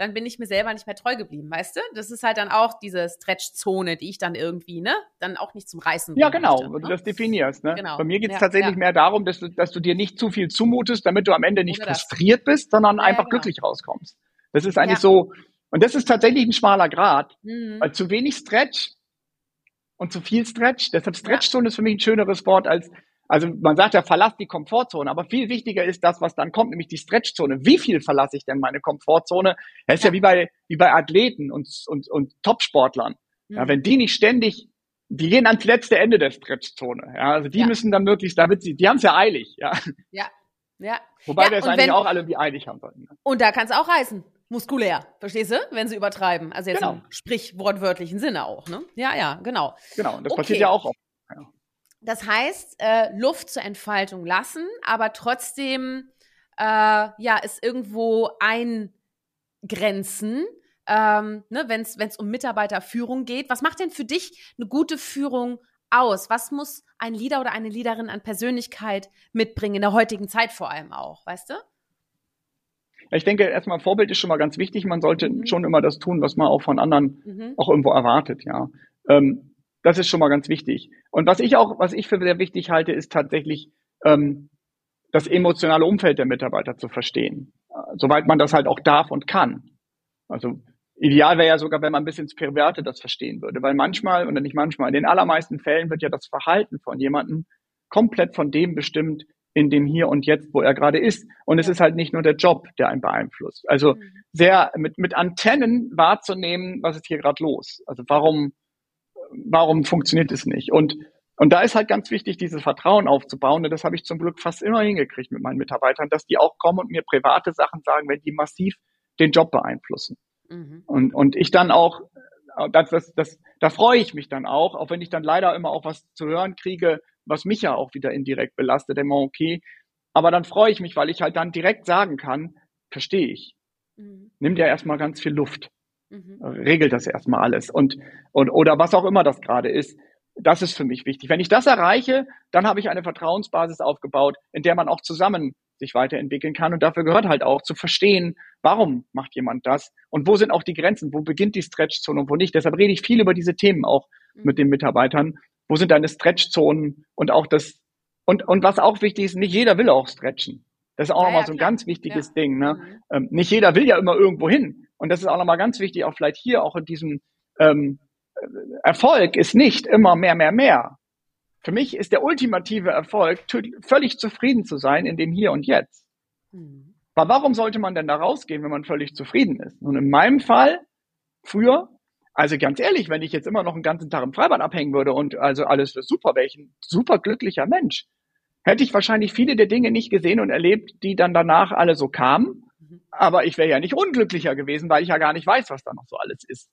dann bin ich mir selber nicht mehr treu geblieben, weißt du? Das ist halt dann auch diese Stretchzone, die ich dann irgendwie, ne, dann auch nicht zum Reißen Ja, genau, möchte, ne? du das definierst, ne? Genau. Bei mir geht es ja, tatsächlich ja. mehr darum, dass du, dass du dir nicht zu viel zumutest, damit du am Ende nicht Oder frustriert das. bist, sondern ja, einfach genau. glücklich rauskommst. Das ist eigentlich so, und das ist tatsächlich ein schmaler Grad, mhm. weil zu wenig Stretch und zu viel Stretch, deshalb Stretchzone ist für mich ein schöneres Wort als also man sagt ja, verlass die Komfortzone, aber viel wichtiger ist das, was dann kommt, nämlich die Stretchzone. Wie viel verlasse ich denn meine Komfortzone? Das ist ja, ja wie bei wie bei Athleten und und und Topsportlern. Mhm. Ja, wenn die nicht ständig, die gehen ans letzte Ende der Stretchzone. Ja, also die ja. müssen dann möglichst, damit sie, die haben es ja eilig. Ja. Ja. Ja. Wobei ja, wir es eigentlich wenn, auch alle wie eilig haben sollten. Und da kann es auch reißen. Muskulär, verstehst du? Wenn sie übertreiben. Also jetzt genau. im sprichwortwörtlichen Sinne auch, ne? Ja, ja, genau. Genau, und das okay. passiert ja auch oft. Das heißt, äh, Luft zur Entfaltung lassen, aber trotzdem äh, ja, es irgendwo eingrenzen, ähm, ne, wenn es um Mitarbeiterführung geht. Was macht denn für dich eine gute Führung aus? Was muss ein Leader oder eine Leaderin an Persönlichkeit mitbringen, in der heutigen Zeit vor allem auch, weißt du? Ich denke, erstmal Vorbild ist schon mal ganz wichtig. Man sollte mhm. schon immer das tun, was man auch von anderen mhm. auch irgendwo erwartet, ja. Ähm, das ist schon mal ganz wichtig. Und was ich auch, was ich für sehr wichtig halte, ist tatsächlich ähm, das emotionale Umfeld der Mitarbeiter zu verstehen, soweit man das halt auch darf und kann. Also ideal wäre ja sogar, wenn man ein bisschen ins Private das verstehen würde, weil manchmal, oder nicht manchmal, in den allermeisten Fällen wird ja das Verhalten von jemandem komplett von dem bestimmt, in dem Hier und Jetzt, wo er gerade ist. Und es ist halt nicht nur der Job, der einen beeinflusst. Also mhm. sehr mit, mit Antennen wahrzunehmen, was ist hier gerade los? Also warum, warum funktioniert es nicht? Und, und da ist halt ganz wichtig, dieses Vertrauen aufzubauen. Und das habe ich zum Glück fast immer hingekriegt mit meinen Mitarbeitern, dass die auch kommen und mir private Sachen sagen, wenn die massiv den Job beeinflussen. Mhm. Und, und ich dann auch, das, das, das, da freue ich mich dann auch, auch wenn ich dann leider immer auch was zu hören kriege, was mich ja auch wieder indirekt belastet, immer okay. Aber dann freue ich mich, weil ich halt dann direkt sagen kann, verstehe ich. Mhm. Nimm dir erstmal ganz viel Luft. Mhm. Regelt das erstmal alles. Und, und, oder was auch immer das gerade ist. Das ist für mich wichtig. Wenn ich das erreiche, dann habe ich eine Vertrauensbasis aufgebaut, in der man auch zusammen sich weiterentwickeln kann. Und dafür gehört halt auch zu verstehen, warum macht jemand das und wo sind auch die Grenzen, wo beginnt die Stretchzone und wo nicht. Deshalb rede ich viel über diese Themen auch mhm. mit den Mitarbeitern, wo sind deine Stretchzonen und auch das, und, und was auch wichtig ist, nicht jeder will auch stretchen. Das ist auch ja, nochmal ja, so ein ganz wichtiges ja. Ding. Ne? Mhm. Ähm, nicht jeder will ja immer irgendwo hin. Und das ist auch nochmal ganz wichtig, auch vielleicht hier, auch in diesem ähm, Erfolg ist nicht immer mehr, mehr, mehr. Für mich ist der ultimative Erfolg, völlig zufrieden zu sein in dem Hier und Jetzt. Mhm. Aber warum sollte man denn da rausgehen, wenn man völlig zufrieden ist? Und in meinem Fall, früher, also ganz ehrlich, wenn ich jetzt immer noch einen ganzen Tag im Freibad abhängen würde und also alles für super, wäre ich ein super glücklicher Mensch. Hätte ich wahrscheinlich viele der Dinge nicht gesehen und erlebt, die dann danach alle so kamen. Mhm. Aber ich wäre ja nicht unglücklicher gewesen, weil ich ja gar nicht weiß, was da noch so alles ist.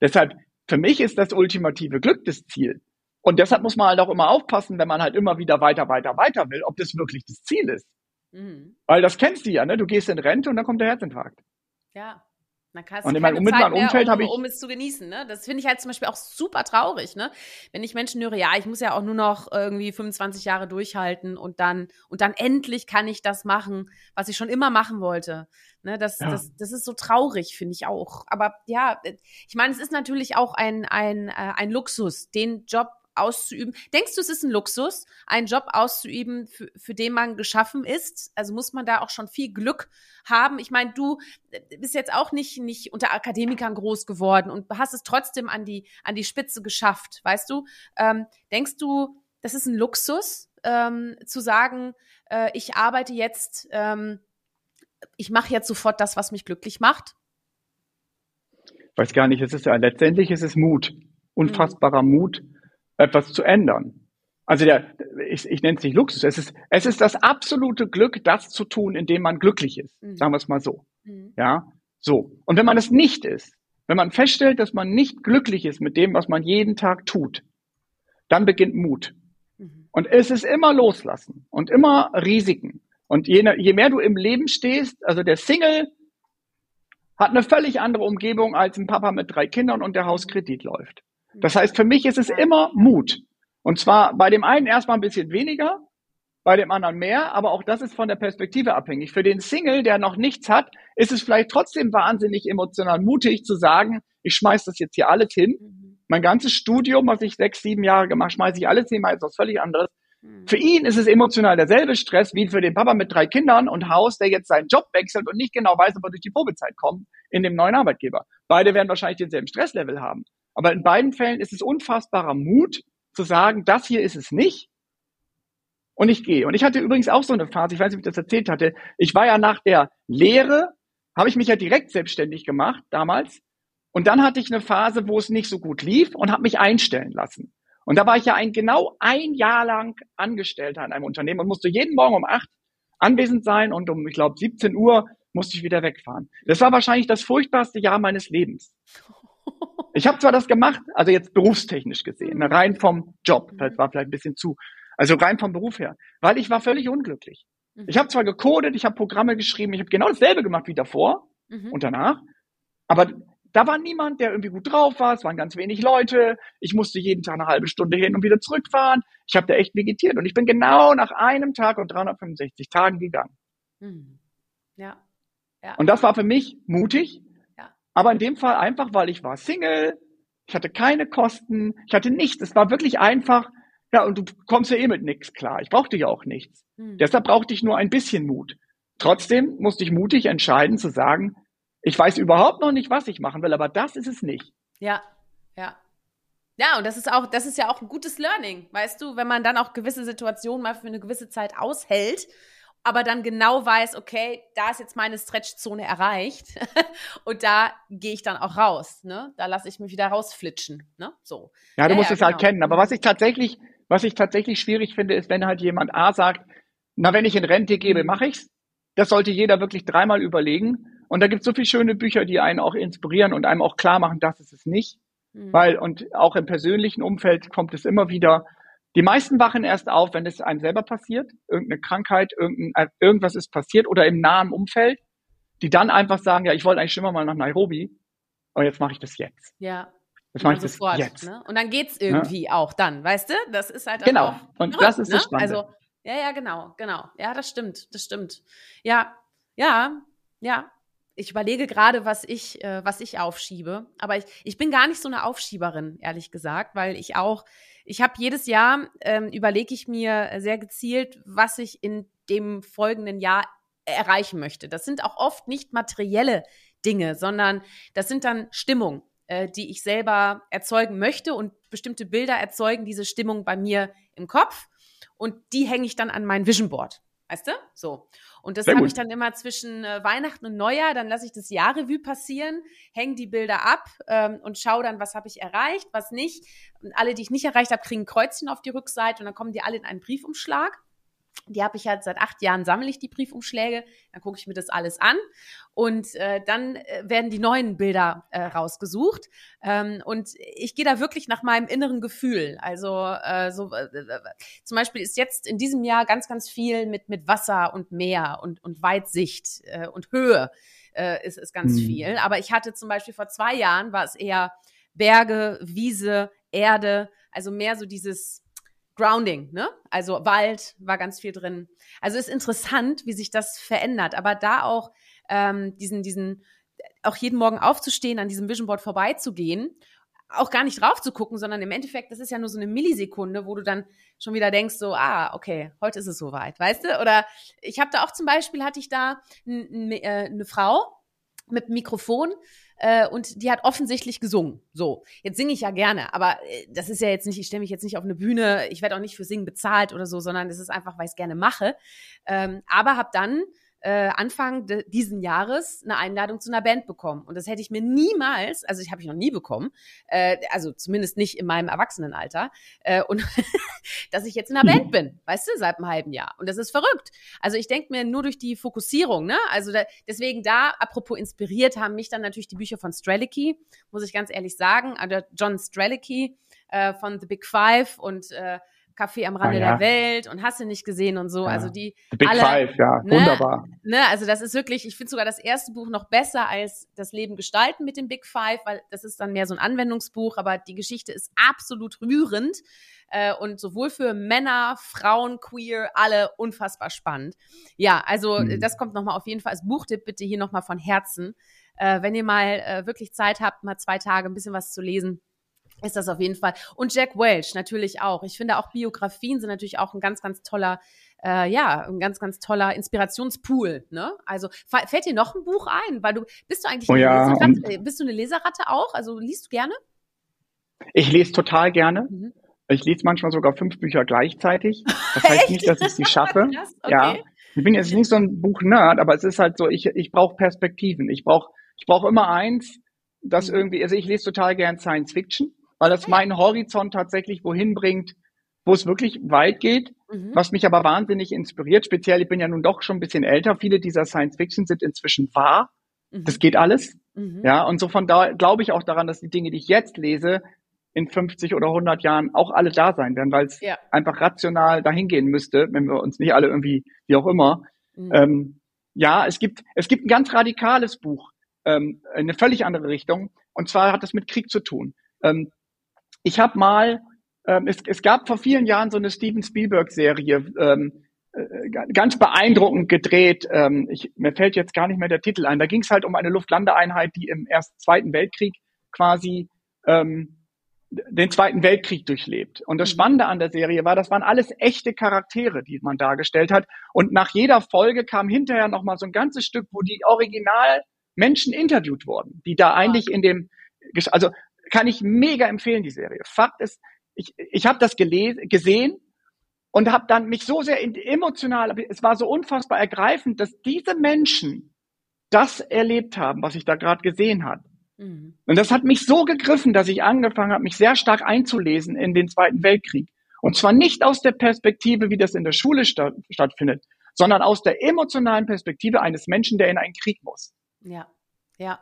Deshalb, für mich ist das ultimative Glück das Ziel. Und deshalb muss man halt auch immer aufpassen, wenn man halt immer wieder weiter, weiter, weiter will, ob das wirklich das Ziel ist. Mhm. Weil das kennst du ja, ne? Du gehst in Rente und dann kommt der Herzinfarkt. Ja. Man kann und in meinem unmittelbaren Umfeld habe ich. Um, um es zu genießen, ne? Das finde ich halt zum Beispiel auch super traurig, ne? Wenn ich Menschen höre, ja, ich muss ja auch nur noch irgendwie 25 Jahre durchhalten und dann, und dann endlich kann ich das machen, was ich schon immer machen wollte. Ne? Das, ja. das, das ist so traurig, finde ich auch. Aber ja, ich meine, es ist natürlich auch ein, ein, äh, ein Luxus, den Job auszuüben. Denkst du, es ist ein Luxus, einen Job auszuüben, für, für den man geschaffen ist? Also muss man da auch schon viel Glück haben? Ich meine, du äh, bist jetzt auch nicht, nicht unter Akademikern groß geworden und hast es trotzdem an die, an die Spitze geschafft, weißt du? Ähm, denkst du, das ist ein Luxus, ähm, zu sagen, äh, ich arbeite jetzt, ähm, ich mache jetzt sofort das, was mich glücklich macht? weiß gar nicht, es ist ja letztendlich ist es Mut, unfassbarer mhm. Mut, etwas zu ändern. Also der, ich, ich nenne es nicht Luxus, es ist, es ist das absolute Glück, das zu tun, indem man glücklich ist. Mhm. Sagen wir es mal so. Mhm. Ja, so. Und wenn man es nicht ist, wenn man feststellt, dass man nicht glücklich ist mit dem, was man jeden Tag tut, dann beginnt Mut. Mhm. Und es ist immer Loslassen und immer Risiken. Und je, je mehr du im Leben stehst, also der Single hat eine völlig andere Umgebung als ein Papa mit drei Kindern und der Hauskredit läuft. Das heißt, für mich ist es immer Mut. Und zwar bei dem einen erstmal ein bisschen weniger, bei dem anderen mehr, aber auch das ist von der Perspektive abhängig. Für den Single, der noch nichts hat, ist es vielleicht trotzdem wahnsinnig emotional mutig zu sagen, ich schmeiß das jetzt hier alles hin. Mhm. Mein ganzes Studium, was ich sechs, sieben Jahre gemacht, schmeiße ich alles hin, mal jetzt was völlig anderes. Mhm. Für ihn ist es emotional derselbe Stress wie für den Papa mit drei Kindern und Haus, der jetzt seinen Job wechselt und nicht genau weiß, ob er durch die Probezeit kommt in dem neuen Arbeitgeber. Beide werden wahrscheinlich denselben Stresslevel haben. Aber in beiden Fällen ist es unfassbarer Mut zu sagen, das hier ist es nicht. Und ich gehe. Und ich hatte übrigens auch so eine Phase, ich weiß nicht, ob ich das erzählt hatte. Ich war ja nach der Lehre, habe ich mich ja direkt selbstständig gemacht damals. Und dann hatte ich eine Phase, wo es nicht so gut lief und habe mich einstellen lassen. Und da war ich ja ein, genau ein Jahr lang Angestellter in einem Unternehmen und musste jeden Morgen um acht anwesend sein und um, ich glaube, 17 Uhr musste ich wieder wegfahren. Das war wahrscheinlich das furchtbarste Jahr meines Lebens. Ich habe zwar das gemacht, also jetzt berufstechnisch gesehen, ne, rein vom Job, mhm. das war vielleicht ein bisschen zu, also rein vom Beruf her, weil ich war völlig unglücklich. Mhm. Ich habe zwar gecodet, ich habe Programme geschrieben, ich habe genau dasselbe gemacht wie davor mhm. und danach, aber da war niemand, der irgendwie gut drauf war, es waren ganz wenig Leute, ich musste jeden Tag eine halbe Stunde hin und wieder zurückfahren, ich habe da echt vegetiert und ich bin genau nach einem Tag und 365 Tagen gegangen. Mhm. Ja. ja. Und das war für mich mutig, aber in dem Fall einfach, weil ich war Single, ich hatte keine Kosten, ich hatte nichts. Es war wirklich einfach, Ja, und du kommst ja eh mit nichts klar. Ich brauchte ja auch nichts. Mhm. Deshalb brauchte ich nur ein bisschen Mut. Trotzdem musste ich mutig entscheiden zu sagen, ich weiß überhaupt noch nicht, was ich machen will, aber das ist es nicht. Ja, ja. Ja, und das ist auch, das ist ja auch ein gutes Learning, weißt du, wenn man dann auch gewisse Situationen mal für eine gewisse Zeit aushält, aber dann genau weiß, okay, da ist jetzt meine Stretchzone erreicht und da gehe ich dann auch raus, ne? Da lasse ich mich wieder rausflitschen, ne? So. Ja, du ja, musst ja, es halt genau. halt kennen. Aber was ich tatsächlich, was ich tatsächlich schwierig finde, ist, wenn halt jemand A sagt, na, wenn ich in Rente gebe, mhm. mache ich's. Das sollte jeder wirklich dreimal überlegen. Und da gibt es so viele schöne Bücher, die einen auch inspirieren und einem auch klar machen, das ist es nicht. Mhm. Weil, und auch im persönlichen Umfeld kommt es immer wieder, die meisten wachen erst auf, wenn es einem selber passiert, irgendeine Krankheit, irgendein, äh, irgendwas ist passiert oder im nahen Umfeld, die dann einfach sagen, ja, ich wollte eigentlich schon mal nach Nairobi, aber jetzt mache ich das jetzt. Ja. Das mache ich das sofort, jetzt. Ne? Und dann geht's irgendwie ja. auch dann, weißt du? Das ist halt Genau. Auch, und das ist ne? das Spannende. Also, ja, ja, genau, genau. Ja, das stimmt, das stimmt. Ja, ja, ja ich überlege gerade, was ich, äh, was ich aufschiebe. Aber ich, ich bin gar nicht so eine Aufschieberin, ehrlich gesagt, weil ich auch, ich habe jedes Jahr, ähm, überlege ich mir sehr gezielt, was ich in dem folgenden Jahr erreichen möchte. Das sind auch oft nicht materielle Dinge, sondern das sind dann Stimmungen, äh, die ich selber erzeugen möchte und bestimmte Bilder erzeugen diese Stimmung bei mir im Kopf und die hänge ich dann an mein Vision Board. Weißt du? So. Und das habe ich dann immer zwischen äh, Weihnachten und Neujahr, dann lasse ich das Jahrrevue passieren, hänge die Bilder ab ähm, und schaue dann, was habe ich erreicht, was nicht. Und alle, die ich nicht erreicht habe, kriegen ein Kreuzchen auf die Rückseite und dann kommen die alle in einen Briefumschlag. Die habe ich halt seit acht Jahren, sammle ich die Briefumschläge, dann gucke ich mir das alles an und äh, dann äh, werden die neuen Bilder äh, rausgesucht. Ähm, und ich gehe da wirklich nach meinem inneren Gefühl. Also äh, so, äh, zum Beispiel ist jetzt in diesem Jahr ganz, ganz viel mit, mit Wasser und Meer und, und Weitsicht äh, und Höhe äh, ist, ist ganz mhm. viel. Aber ich hatte zum Beispiel vor zwei Jahren war es eher Berge, Wiese, Erde, also mehr so dieses Grounding, ne? Also Wald war ganz viel drin. Also ist interessant, wie sich das verändert. Aber da auch ähm, diesen, diesen, auch jeden Morgen aufzustehen, an diesem Vision Board vorbeizugehen, auch gar nicht drauf zu gucken, sondern im Endeffekt, das ist ja nur so eine Millisekunde, wo du dann schon wieder denkst, so, ah, okay, heute ist es soweit, weißt du? Oder ich habe da auch zum Beispiel, hatte ich da eine äh, Frau mit Mikrofon, äh, und die hat offensichtlich gesungen. So, jetzt singe ich ja gerne, aber äh, das ist ja jetzt nicht, ich stelle mich jetzt nicht auf eine Bühne, ich werde auch nicht für Singen bezahlt oder so, sondern das ist einfach, weil ich es gerne mache. Ähm, aber habe dann äh, Anfang diesen Jahres eine Einladung zu einer Band bekommen. Und das hätte ich mir niemals, also ich habe ich noch nie bekommen, äh, also zumindest nicht in meinem Erwachsenenalter, äh, und dass ich jetzt in einer Band bin, weißt du, seit einem halben Jahr. Und das ist verrückt. Also ich denke mir nur durch die Fokussierung, ne? Also da, deswegen da, apropos inspiriert, haben mich dann natürlich die Bücher von Strelicky, muss ich ganz ehrlich sagen, also John Strelicky äh, von The Big Five und äh, Café am Rande ah, ja. der Welt und hast du nicht gesehen und so. Ja. Also die The Big alle, Five, ja, ne, wunderbar. Ne, also das ist wirklich, ich finde sogar das erste Buch noch besser als das Leben gestalten mit dem Big Five, weil das ist dann mehr so ein Anwendungsbuch, aber die Geschichte ist absolut rührend äh, und sowohl für Männer, Frauen, Queer, alle unfassbar spannend. Ja, also mhm. das kommt nochmal auf jeden Fall als Buchtipp bitte hier nochmal von Herzen. Äh, wenn ihr mal äh, wirklich Zeit habt, mal zwei Tage ein bisschen was zu lesen, ist das auf jeden Fall. Und Jack Welch natürlich auch. Ich finde auch Biografien sind natürlich auch ein ganz, ganz toller, äh, ja, ein ganz, ganz toller Inspirationspool. Ne? Also fällt dir noch ein Buch ein? Weil du bist du eigentlich oh, ja. Leseratte, bist du eine Leseratte auch? Also liest du gerne? Ich lese total gerne. Mhm. Ich lese manchmal sogar fünf Bücher gleichzeitig. Das heißt nicht, dass ich sie schaffe. okay. Ja. Ich bin jetzt nicht so ein Buch-Nerd, aber es ist halt so, ich, ich brauche Perspektiven. Ich brauche ich brauch immer eins, das mhm. irgendwie, also ich lese total gern Science Fiction weil das meinen Horizont tatsächlich wohin bringt, wo es wirklich weit geht, mhm. was mich aber wahnsinnig inspiriert. Speziell, ich bin ja nun doch schon ein bisschen älter. Viele dieser Science Fiction sind inzwischen wahr. Mhm. Das geht alles. Mhm. Ja, und so von da glaube ich auch daran, dass die Dinge, die ich jetzt lese, in 50 oder 100 Jahren auch alle da sein werden, weil es ja. einfach rational dahin gehen müsste, wenn wir uns nicht alle irgendwie, wie auch immer. Mhm. Ähm, ja, es gibt, es gibt ein ganz radikales Buch, ähm, eine völlig andere Richtung. Und zwar hat es mit Krieg zu tun. Ähm, ich habe mal, ähm, es, es gab vor vielen Jahren so eine Steven Spielberg-Serie, ähm, äh, ganz beeindruckend gedreht. Ähm, ich, mir fällt jetzt gar nicht mehr der Titel ein. Da ging es halt um eine Luftlandeeinheit, die im Ersten, Zweiten Weltkrieg quasi ähm, den Zweiten Weltkrieg durchlebt. Und das mhm. Spannende an der Serie war, das waren alles echte Charaktere, die man dargestellt hat. Und nach jeder Folge kam hinterher noch mal so ein ganzes Stück, wo die Original Menschen interviewt wurden, die da eigentlich in dem, also kann ich mega empfehlen, die Serie. Fakt ist, ich, ich habe das gelesen, gesehen und habe dann mich so sehr emotional, es war so unfassbar ergreifend, dass diese Menschen das erlebt haben, was ich da gerade gesehen habe. Mhm. Und das hat mich so gegriffen, dass ich angefangen habe, mich sehr stark einzulesen in den Zweiten Weltkrieg. Und zwar nicht aus der Perspektive, wie das in der Schule statt, stattfindet, sondern aus der emotionalen Perspektive eines Menschen, der in einen Krieg muss. Ja, ja.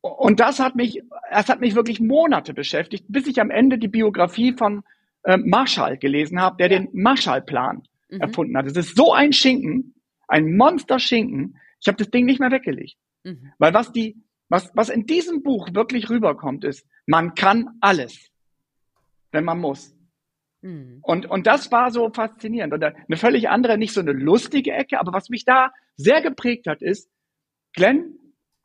Und das hat mich, das hat mich wirklich Monate beschäftigt, bis ich am Ende die Biografie von äh, Marshall gelesen habe, der ja. den Marshallplan mhm. erfunden hat. Es ist so ein Schinken, ein Monster-Schinken. Ich habe das Ding nicht mehr weggelegt. Mhm. Weil was die, was, was in diesem Buch wirklich rüberkommt, ist, man kann alles, wenn man muss. Mhm. Und, und das war so faszinierend. Und eine völlig andere, nicht so eine lustige Ecke, aber was mich da sehr geprägt hat, ist, Glenn,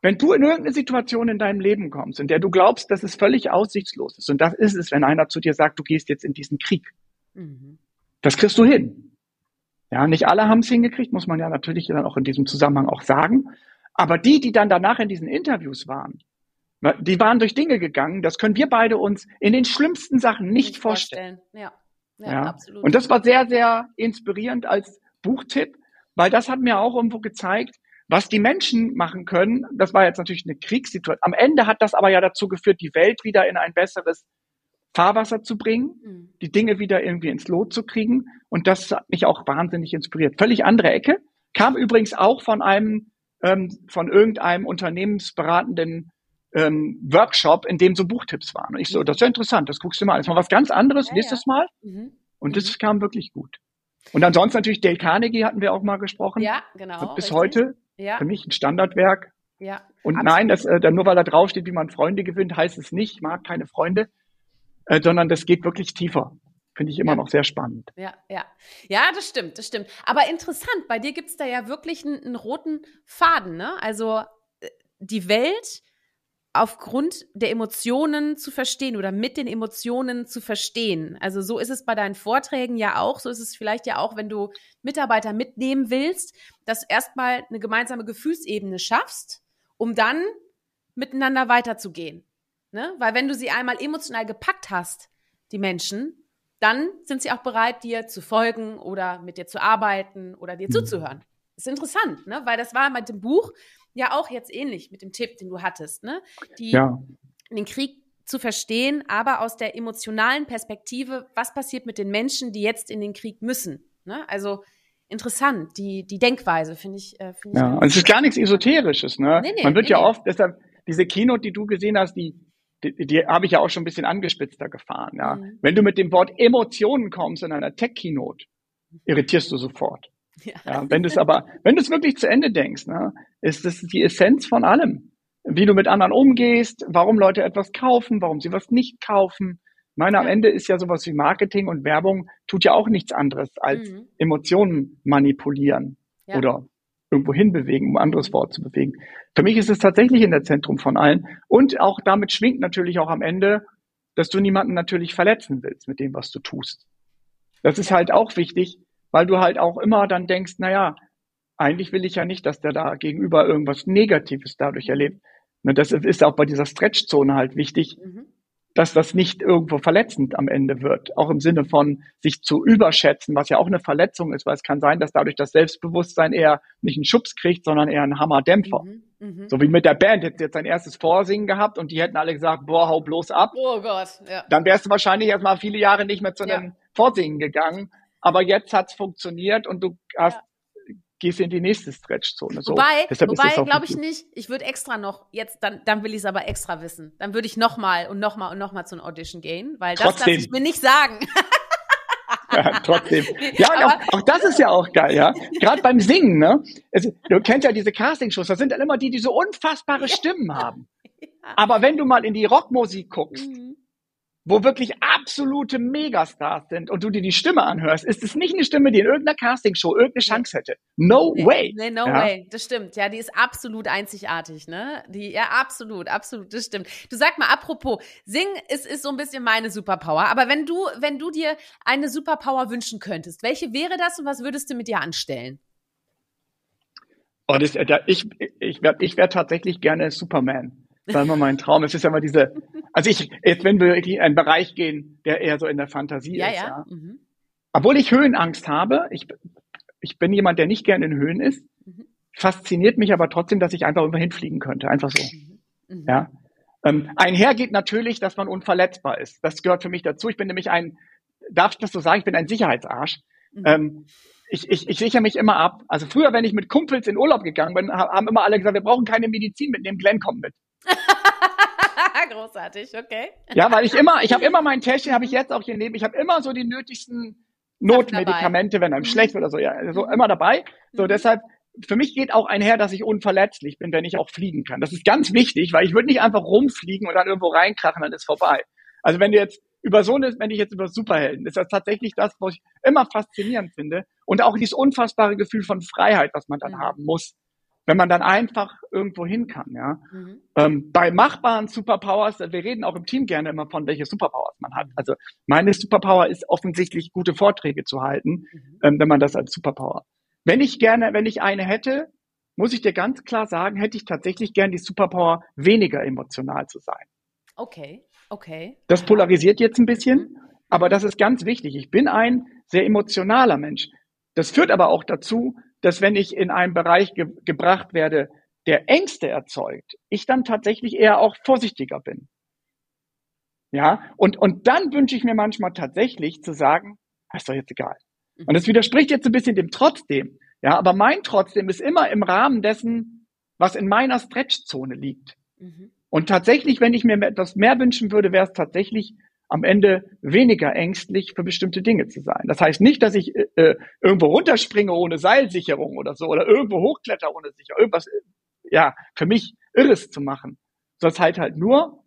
wenn du in irgendeine Situation in deinem Leben kommst, in der du glaubst, dass es völlig aussichtslos ist, und das ist es, wenn einer zu dir sagt, du gehst jetzt in diesen Krieg. Mhm. Das kriegst du hin. Ja, nicht alle haben es hingekriegt, muss man ja natürlich dann auch in diesem Zusammenhang auch sagen. Aber die, die dann danach in diesen Interviews waren, die waren durch Dinge gegangen, das können wir beide uns in den schlimmsten Sachen nicht, nicht vorstellen. vorstellen. Ja. Ja, ja, absolut. Und das war sehr, sehr inspirierend als Buchtipp, weil das hat mir auch irgendwo gezeigt, was die Menschen machen können. Das war jetzt natürlich eine Kriegssituation. Am Ende hat das aber ja dazu geführt, die Welt wieder in ein besseres Fahrwasser zu bringen, mhm. die Dinge wieder irgendwie ins Lot zu kriegen. Und das hat mich auch wahnsinnig inspiriert. Völlig andere Ecke. Kam übrigens auch von einem ähm, von irgendeinem unternehmensberatenden ähm, Workshop, in dem so Buchtipps waren. Und ich so, das ist ja interessant, das guckst du mal. Das ist mal was ganz anderes, ja, liest ja. das mal. Mhm. Und das mhm. kam wirklich gut. Und ansonsten natürlich Dale Carnegie hatten wir auch mal gesprochen. Ja, genau. Bis richtig. heute ja. für mich ein Standardwerk. Ja. Und absolut. nein, das, äh, nur weil da draufsteht, wie man Freunde gewinnt, heißt es nicht, ich mag keine Freunde, äh, sondern das geht wirklich tiefer. Finde ich immer ja. noch sehr spannend. Ja, ja. Ja, das stimmt, das stimmt. Aber interessant, bei dir gibt es da ja wirklich einen, einen, roten Faden, ne? Also äh, die Welt aufgrund der Emotionen zu verstehen oder mit den Emotionen zu verstehen. Also so ist es bei deinen Vorträgen ja auch, so ist es vielleicht ja auch, wenn du Mitarbeiter mitnehmen willst, dass du erstmal eine gemeinsame Gefühlsebene schaffst, um dann miteinander weiterzugehen. Ne? Weil wenn du sie einmal emotional gepackt hast, die Menschen, dann sind sie auch bereit, dir zu folgen oder mit dir zu arbeiten oder dir mhm. zuzuhören. Ist interessant, ne? Weil das war mit dem Buch ja auch jetzt ähnlich mit dem Tipp, den du hattest, ne? Die, ja. den Krieg zu verstehen, aber aus der emotionalen Perspektive, was passiert mit den Menschen, die jetzt in den Krieg müssen. Ne? Also interessant, die, die Denkweise, finde ich. Äh, find ja, ich und es ist gar nichts Esoterisches. Ne? Nee, nee, Man wird nee, ja oft, deshalb, diese Keynote, die du gesehen hast, die, die, die habe ich ja auch schon ein bisschen angespitzter gefahren. Ja. Mhm. Wenn du mit dem Wort Emotionen kommst in einer Tech-Keynote, irritierst du sofort. Ja. ja wenn du es aber, wenn du es wirklich zu Ende denkst, ne, ist das die Essenz von allem. Wie du mit anderen umgehst, warum Leute etwas kaufen, warum sie was nicht kaufen. Ich meine, am Ende ist ja sowas wie Marketing und Werbung tut ja auch nichts anderes als mhm. Emotionen manipulieren ja. oder irgendwo hinbewegen, um ein anderes Wort zu bewegen. Für mich ist es tatsächlich in der Zentrum von allen. Und auch damit schwingt natürlich auch am Ende, dass du niemanden natürlich verletzen willst mit dem, was du tust. Das ist halt auch wichtig, weil du halt auch immer dann denkst, na ja, eigentlich will ich ja nicht, dass der da gegenüber irgendwas Negatives dadurch erlebt. Ne, das ist auch bei dieser Stretchzone halt wichtig, mhm dass das nicht irgendwo verletzend am Ende wird. Auch im Sinne von sich zu überschätzen, was ja auch eine Verletzung ist, weil es kann sein, dass dadurch das Selbstbewusstsein eher nicht einen Schubs kriegt, sondern eher einen Hammerdämpfer. Mhm, mh. So wie mit der Band, hätte jetzt sein erstes Vorsingen gehabt und die hätten alle gesagt, boah, hau bloß ab. Oh Gott, ja. Dann wärst du wahrscheinlich erstmal viele Jahre nicht mehr zu einem ja. Vorsingen gegangen. Aber jetzt hat's funktioniert und du hast gehst in die nächste Stretchzone. So, wobei, wobei glaube ich nicht. Ich würde extra noch, jetzt, dann, dann will ich es aber extra wissen. Dann würde ich nochmal und nochmal und nochmal zu einer Audition gehen, weil das lasse ich mir nicht sagen. Ja, trotzdem. Ja, auch, auch, das ist ja auch geil, ja. Gerade beim Singen, ne? Es, du kennst ja diese Castingshows, das sind dann immer die, die so unfassbare Stimmen haben. Aber wenn du mal in die Rockmusik guckst, mhm. Wo wirklich absolute Megastars sind und du dir die Stimme anhörst, ist es nicht eine Stimme, die in irgendeiner Castingshow irgendeine Chance hätte. No nee, way. Nee, no ja? way. Das stimmt. Ja, die ist absolut einzigartig, ne? Die, ja, absolut, absolut. Das stimmt. Du sag mal, apropos, Sing ist, ist so ein bisschen meine Superpower. Aber wenn du, wenn du dir eine Superpower wünschen könntest, welche wäre das und was würdest du mit dir anstellen? Oh, das, ich, ich wäre ich wär tatsächlich gerne Superman. Das war immer mein Traum. Es ist ja immer diese, also ich, jetzt wenn wir in einen Bereich gehen, der eher so in der Fantasie ja, ist, ja. ja. Mhm. Obwohl ich Höhenangst habe, ich, ich bin jemand, der nicht gerne in Höhen ist, mhm. fasziniert mich aber trotzdem, dass ich einfach irgendwo hinfliegen könnte. Einfach so. Mhm. mhm. Ja. Ähm, einher geht natürlich, dass man unverletzbar ist. Das gehört für mich dazu. Ich bin nämlich ein, darf ich das so sagen, ich bin ein Sicherheitsarsch. Mhm. Ähm, ich, ich, ich sichere mich immer ab. Also früher, wenn ich mit Kumpels in Urlaub gegangen bin, haben immer alle gesagt, wir brauchen keine Medizin mitnehmen, Glenn kommt mit. Großartig, okay. Ja, weil ich immer, ich habe immer mein Täschchen, habe ich jetzt auch hier neben, ich habe immer so die nötigsten Notmedikamente, wenn einem mhm. schlecht wird oder so, ja, so immer dabei. So mhm. deshalb, für mich geht auch einher, dass ich unverletzlich bin, wenn ich auch fliegen kann. Das ist ganz wichtig, weil ich würde nicht einfach rumfliegen und dann irgendwo reinkrachen, dann ist vorbei. Also wenn du jetzt über so eine, wenn ich jetzt über Superhelden, ist das tatsächlich das, was ich immer faszinierend finde. Und auch dieses unfassbare Gefühl von Freiheit, was man dann mhm. haben muss wenn man dann einfach irgendwo hin kann, ja. Mhm. Ähm, bei machbaren Superpowers, wir reden auch im Team gerne immer von, welche Superpowers man hat. Also meine Superpower ist offensichtlich, gute Vorträge zu halten, mhm. ähm, wenn man das als Superpower. Wenn ich gerne, wenn ich eine hätte, muss ich dir ganz klar sagen, hätte ich tatsächlich gern die Superpower, weniger emotional zu sein. Okay, okay. Das polarisiert jetzt ein bisschen, mhm. aber das ist ganz wichtig. Ich bin ein sehr emotionaler Mensch. Das führt aber auch dazu, dass wenn ich in einen Bereich ge gebracht werde, der Ängste erzeugt, ich dann tatsächlich eher auch vorsichtiger bin. Ja, und, und dann wünsche ich mir manchmal tatsächlich zu sagen, ah, ist doch jetzt egal. Und das widerspricht jetzt ein bisschen dem trotzdem. Ja, aber mein trotzdem ist immer im Rahmen dessen, was in meiner Stretchzone liegt. Mhm. Und tatsächlich, wenn ich mir etwas mehr wünschen würde, wäre es tatsächlich am Ende weniger ängstlich für bestimmte Dinge zu sein. Das heißt nicht, dass ich äh, äh, irgendwo runterspringe ohne Seilsicherung oder so oder irgendwo hochkletter ohne Sicherung, irgendwas, äh, ja, für mich Irres zu machen. Das halt halt nur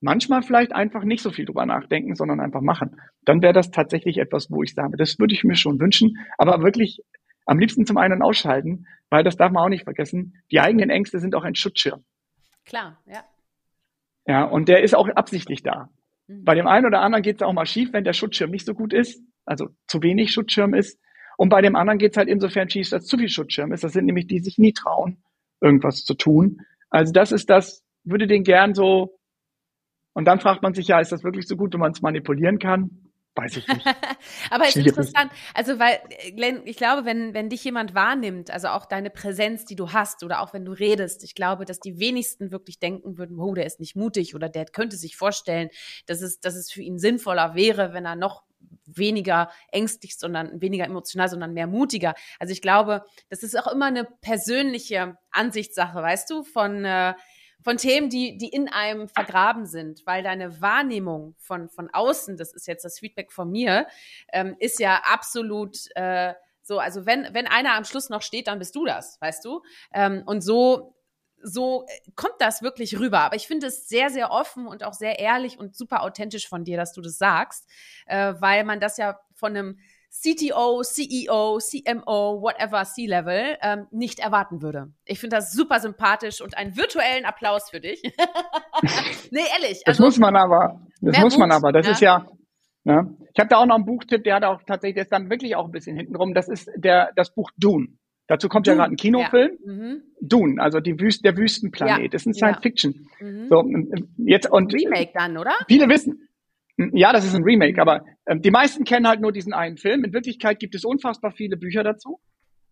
manchmal vielleicht einfach nicht so viel drüber nachdenken, sondern einfach machen. Dann wäre das tatsächlich etwas, wo ich sage, das würde ich mir schon wünschen, aber wirklich am liebsten zum einen ausschalten, weil das darf man auch nicht vergessen. Die eigenen Ängste sind auch ein Schutzschirm. Klar, ja. Ja, und der ist auch absichtlich da. Mhm. Bei dem einen oder anderen geht es auch mal schief, wenn der Schutzschirm nicht so gut ist, also zu wenig Schutzschirm ist. Und bei dem anderen geht es halt insofern schief, dass zu viel Schutzschirm ist. Das sind nämlich die, die sich nie trauen, irgendwas zu tun. Also das ist das, würde den gern so, und dann fragt man sich ja, ist das wirklich so gut, wenn man es manipulieren kann? Weiß ich nicht. Aber es ist interessant, also weil, Glenn, ich glaube, wenn, wenn dich jemand wahrnimmt, also auch deine Präsenz, die du hast, oder auch wenn du redest, ich glaube, dass die wenigsten wirklich denken würden, oh, der ist nicht mutig oder der könnte sich vorstellen, dass es, dass es für ihn sinnvoller wäre, wenn er noch weniger ängstlich, sondern weniger emotional, sondern mehr mutiger. Also ich glaube, das ist auch immer eine persönliche Ansichtssache, weißt du, von äh, von Themen, die, die in einem vergraben sind, weil deine Wahrnehmung von, von außen, das ist jetzt das Feedback von mir, ähm, ist ja absolut äh, so, also wenn, wenn einer am Schluss noch steht, dann bist du das, weißt du? Ähm, und so so kommt das wirklich rüber. Aber ich finde es sehr, sehr offen und auch sehr ehrlich und super authentisch von dir, dass du das sagst, äh, weil man das ja von einem CTO, CEO, CMO, whatever, C-Level ähm, nicht erwarten würde. Ich finde das super sympathisch und einen virtuellen Applaus für dich. nee, ehrlich. Also, das muss man aber. Das muss man aber. Das ja? ist ja. Ne? Ich habe da auch noch einen Buchtipp, der hat auch tatsächlich, der ist dann wirklich auch ein bisschen hintenrum. Das ist der, das Buch Dune. Dazu kommt Dune. ja gerade ein Kinofilm. Ja. Mhm. Dune, also die Wüste, der Wüstenplanet. Ja. Das ist ein Science Fiction. Mhm. So, jetzt und Remake dann, oder? Viele wissen, ja, das ist ein Remake, aber ähm, die meisten kennen halt nur diesen einen Film. In Wirklichkeit gibt es unfassbar viele Bücher dazu.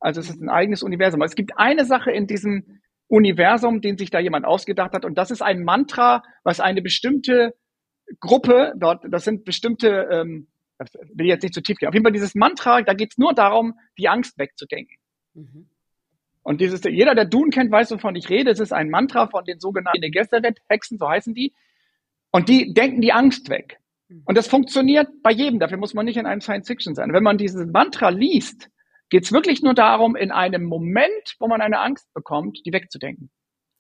Also es ist ein eigenes Universum. Es gibt eine Sache in diesem Universum, den sich da jemand ausgedacht hat, und das ist ein Mantra, was eine bestimmte Gruppe dort, das sind bestimmte, ähm, das will ich jetzt nicht zu tief gehen. Auf jeden Fall dieses Mantra, da geht es nur darum, die Angst wegzudenken. Mhm. Und dieses, jeder, der Dune kennt, weiß, wovon ich rede. Es ist ein Mantra von den sogenannten Gesserit-Hexen, so heißen die. Und die denken die Angst weg. Und das funktioniert bei jedem. Dafür muss man nicht in einem Science Fiction sein. Wenn man dieses Mantra liest, geht es wirklich nur darum, in einem Moment, wo man eine Angst bekommt, die wegzudenken.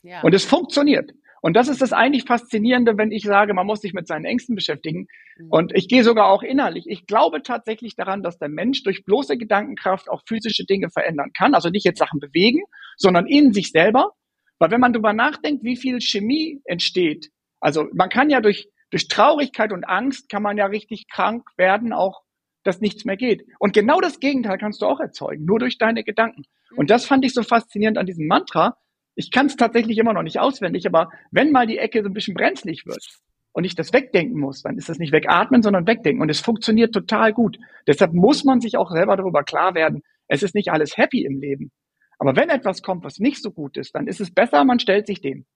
Ja. Und es funktioniert. Und das ist das eigentlich Faszinierende, wenn ich sage, man muss sich mit seinen Ängsten beschäftigen. Mhm. Und ich gehe sogar auch innerlich. Ich glaube tatsächlich daran, dass der Mensch durch bloße Gedankenkraft auch physische Dinge verändern kann. Also nicht jetzt Sachen bewegen, sondern in sich selber. Weil wenn man darüber nachdenkt, wie viel Chemie entsteht, also man kann ja durch, durch Traurigkeit und Angst kann man ja richtig krank werden, auch dass nichts mehr geht. Und genau das Gegenteil kannst du auch erzeugen, nur durch deine Gedanken. Und mhm. das fand ich so faszinierend an diesem Mantra, ich kann es tatsächlich immer noch nicht auswendig, aber wenn mal die Ecke so ein bisschen brenzlig wird und ich das wegdenken muss, dann ist das nicht wegatmen, sondern wegdenken. Und es funktioniert total gut. Deshalb muss man sich auch selber darüber klar werden, es ist nicht alles happy im Leben. Aber wenn etwas kommt, was nicht so gut ist, dann ist es besser, man stellt sich dem,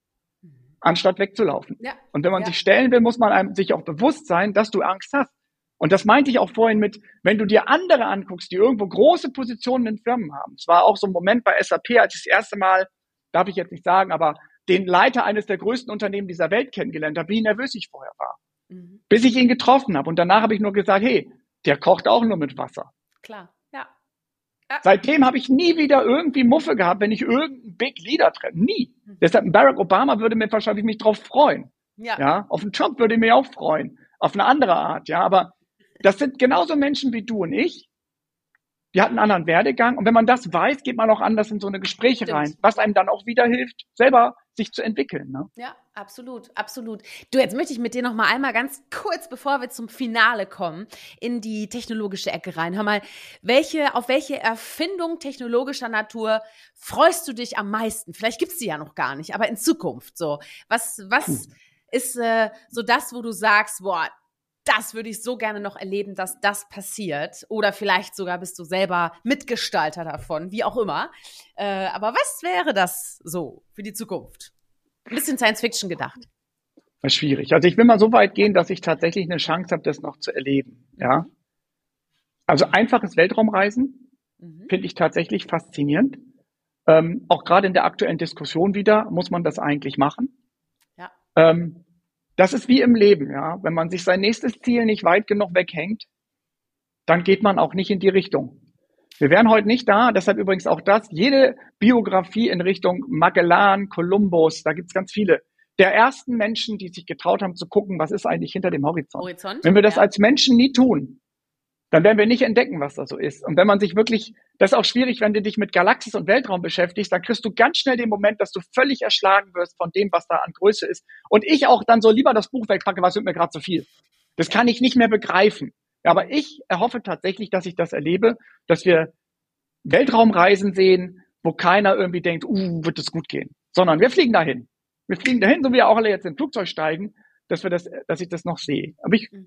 anstatt wegzulaufen. Ja. Und wenn man ja. sich stellen will, muss man einem sich auch bewusst sein, dass du Angst hast. Und das meinte ich auch vorhin mit, wenn du dir andere anguckst, die irgendwo große Positionen in Firmen haben. Es war auch so ein Moment bei SAP, als ich das erste Mal darf ich jetzt nicht sagen, aber den Leiter eines der größten Unternehmen dieser Welt kennengelernt habe, wie nervös ich vorher war. Mhm. Bis ich ihn getroffen habe. Und danach habe ich nur gesagt, hey, der kocht auch nur mit Wasser. Klar. Seitdem habe ich nie wieder irgendwie Muffe gehabt, wenn ich irgendeinen Big Leader treffe. Nie. Mhm. Deshalb Barack Obama würde mir wahrscheinlich mich drauf freuen. Ja. ja. Auf einen Trump würde ich mich auch freuen. Auf eine andere Art, ja. Aber das sind genauso Menschen wie du und ich, die hatten einen anderen Werdegang. Und wenn man das weiß, geht man auch anders in so eine Gespräche Stimmt. rein, was einem dann auch wieder hilft, selber sich zu entwickeln. Ne? Ja, absolut, absolut. Du, jetzt möchte ich mit dir noch mal einmal ganz kurz, bevor wir zum Finale kommen, in die technologische Ecke rein. Hör mal, welche, auf welche Erfindung technologischer Natur freust du dich am meisten? Vielleicht gibt's die ja noch gar nicht, aber in Zukunft so. Was, was Puh. ist äh, so das, wo du sagst, boah, das würde ich so gerne noch erleben, dass das passiert. Oder vielleicht sogar bist du selber Mitgestalter davon, wie auch immer. Äh, aber was wäre das so für die Zukunft? Ein bisschen Science Fiction gedacht. Schwierig. Also ich will mal so weit gehen, dass ich tatsächlich eine Chance habe, das noch zu erleben. Ja. Also einfaches Weltraumreisen mhm. finde ich tatsächlich faszinierend. Ähm, auch gerade in der aktuellen Diskussion wieder muss man das eigentlich machen. Ja. Ähm, das ist wie im Leben, ja. Wenn man sich sein nächstes Ziel nicht weit genug weghängt, dann geht man auch nicht in die Richtung. Wir wären heute nicht da, deshalb übrigens auch das, jede Biografie in Richtung Magellan, Kolumbus, da gibt's ganz viele, der ersten Menschen, die sich getraut haben zu gucken, was ist eigentlich hinter dem Horizont. Horizont Wenn wir das ja. als Menschen nie tun, dann werden wir nicht entdecken, was da so ist. Und wenn man sich wirklich, das ist auch schwierig, wenn du dich mit Galaxis und Weltraum beschäftigst, dann kriegst du ganz schnell den Moment, dass du völlig erschlagen wirst von dem, was da an Größe ist. Und ich auch dann so lieber das Buch wegpacke, was wird mir gerade zu viel. Das kann ich nicht mehr begreifen. Aber ich erhoffe tatsächlich, dass ich das erlebe, dass wir Weltraumreisen sehen, wo keiner irgendwie denkt, uh, wird es gut gehen. Sondern wir fliegen dahin. Wir fliegen dahin, so wie wir auch alle jetzt im Flugzeug steigen, dass wir das, dass ich das noch sehe. Aber ich mhm.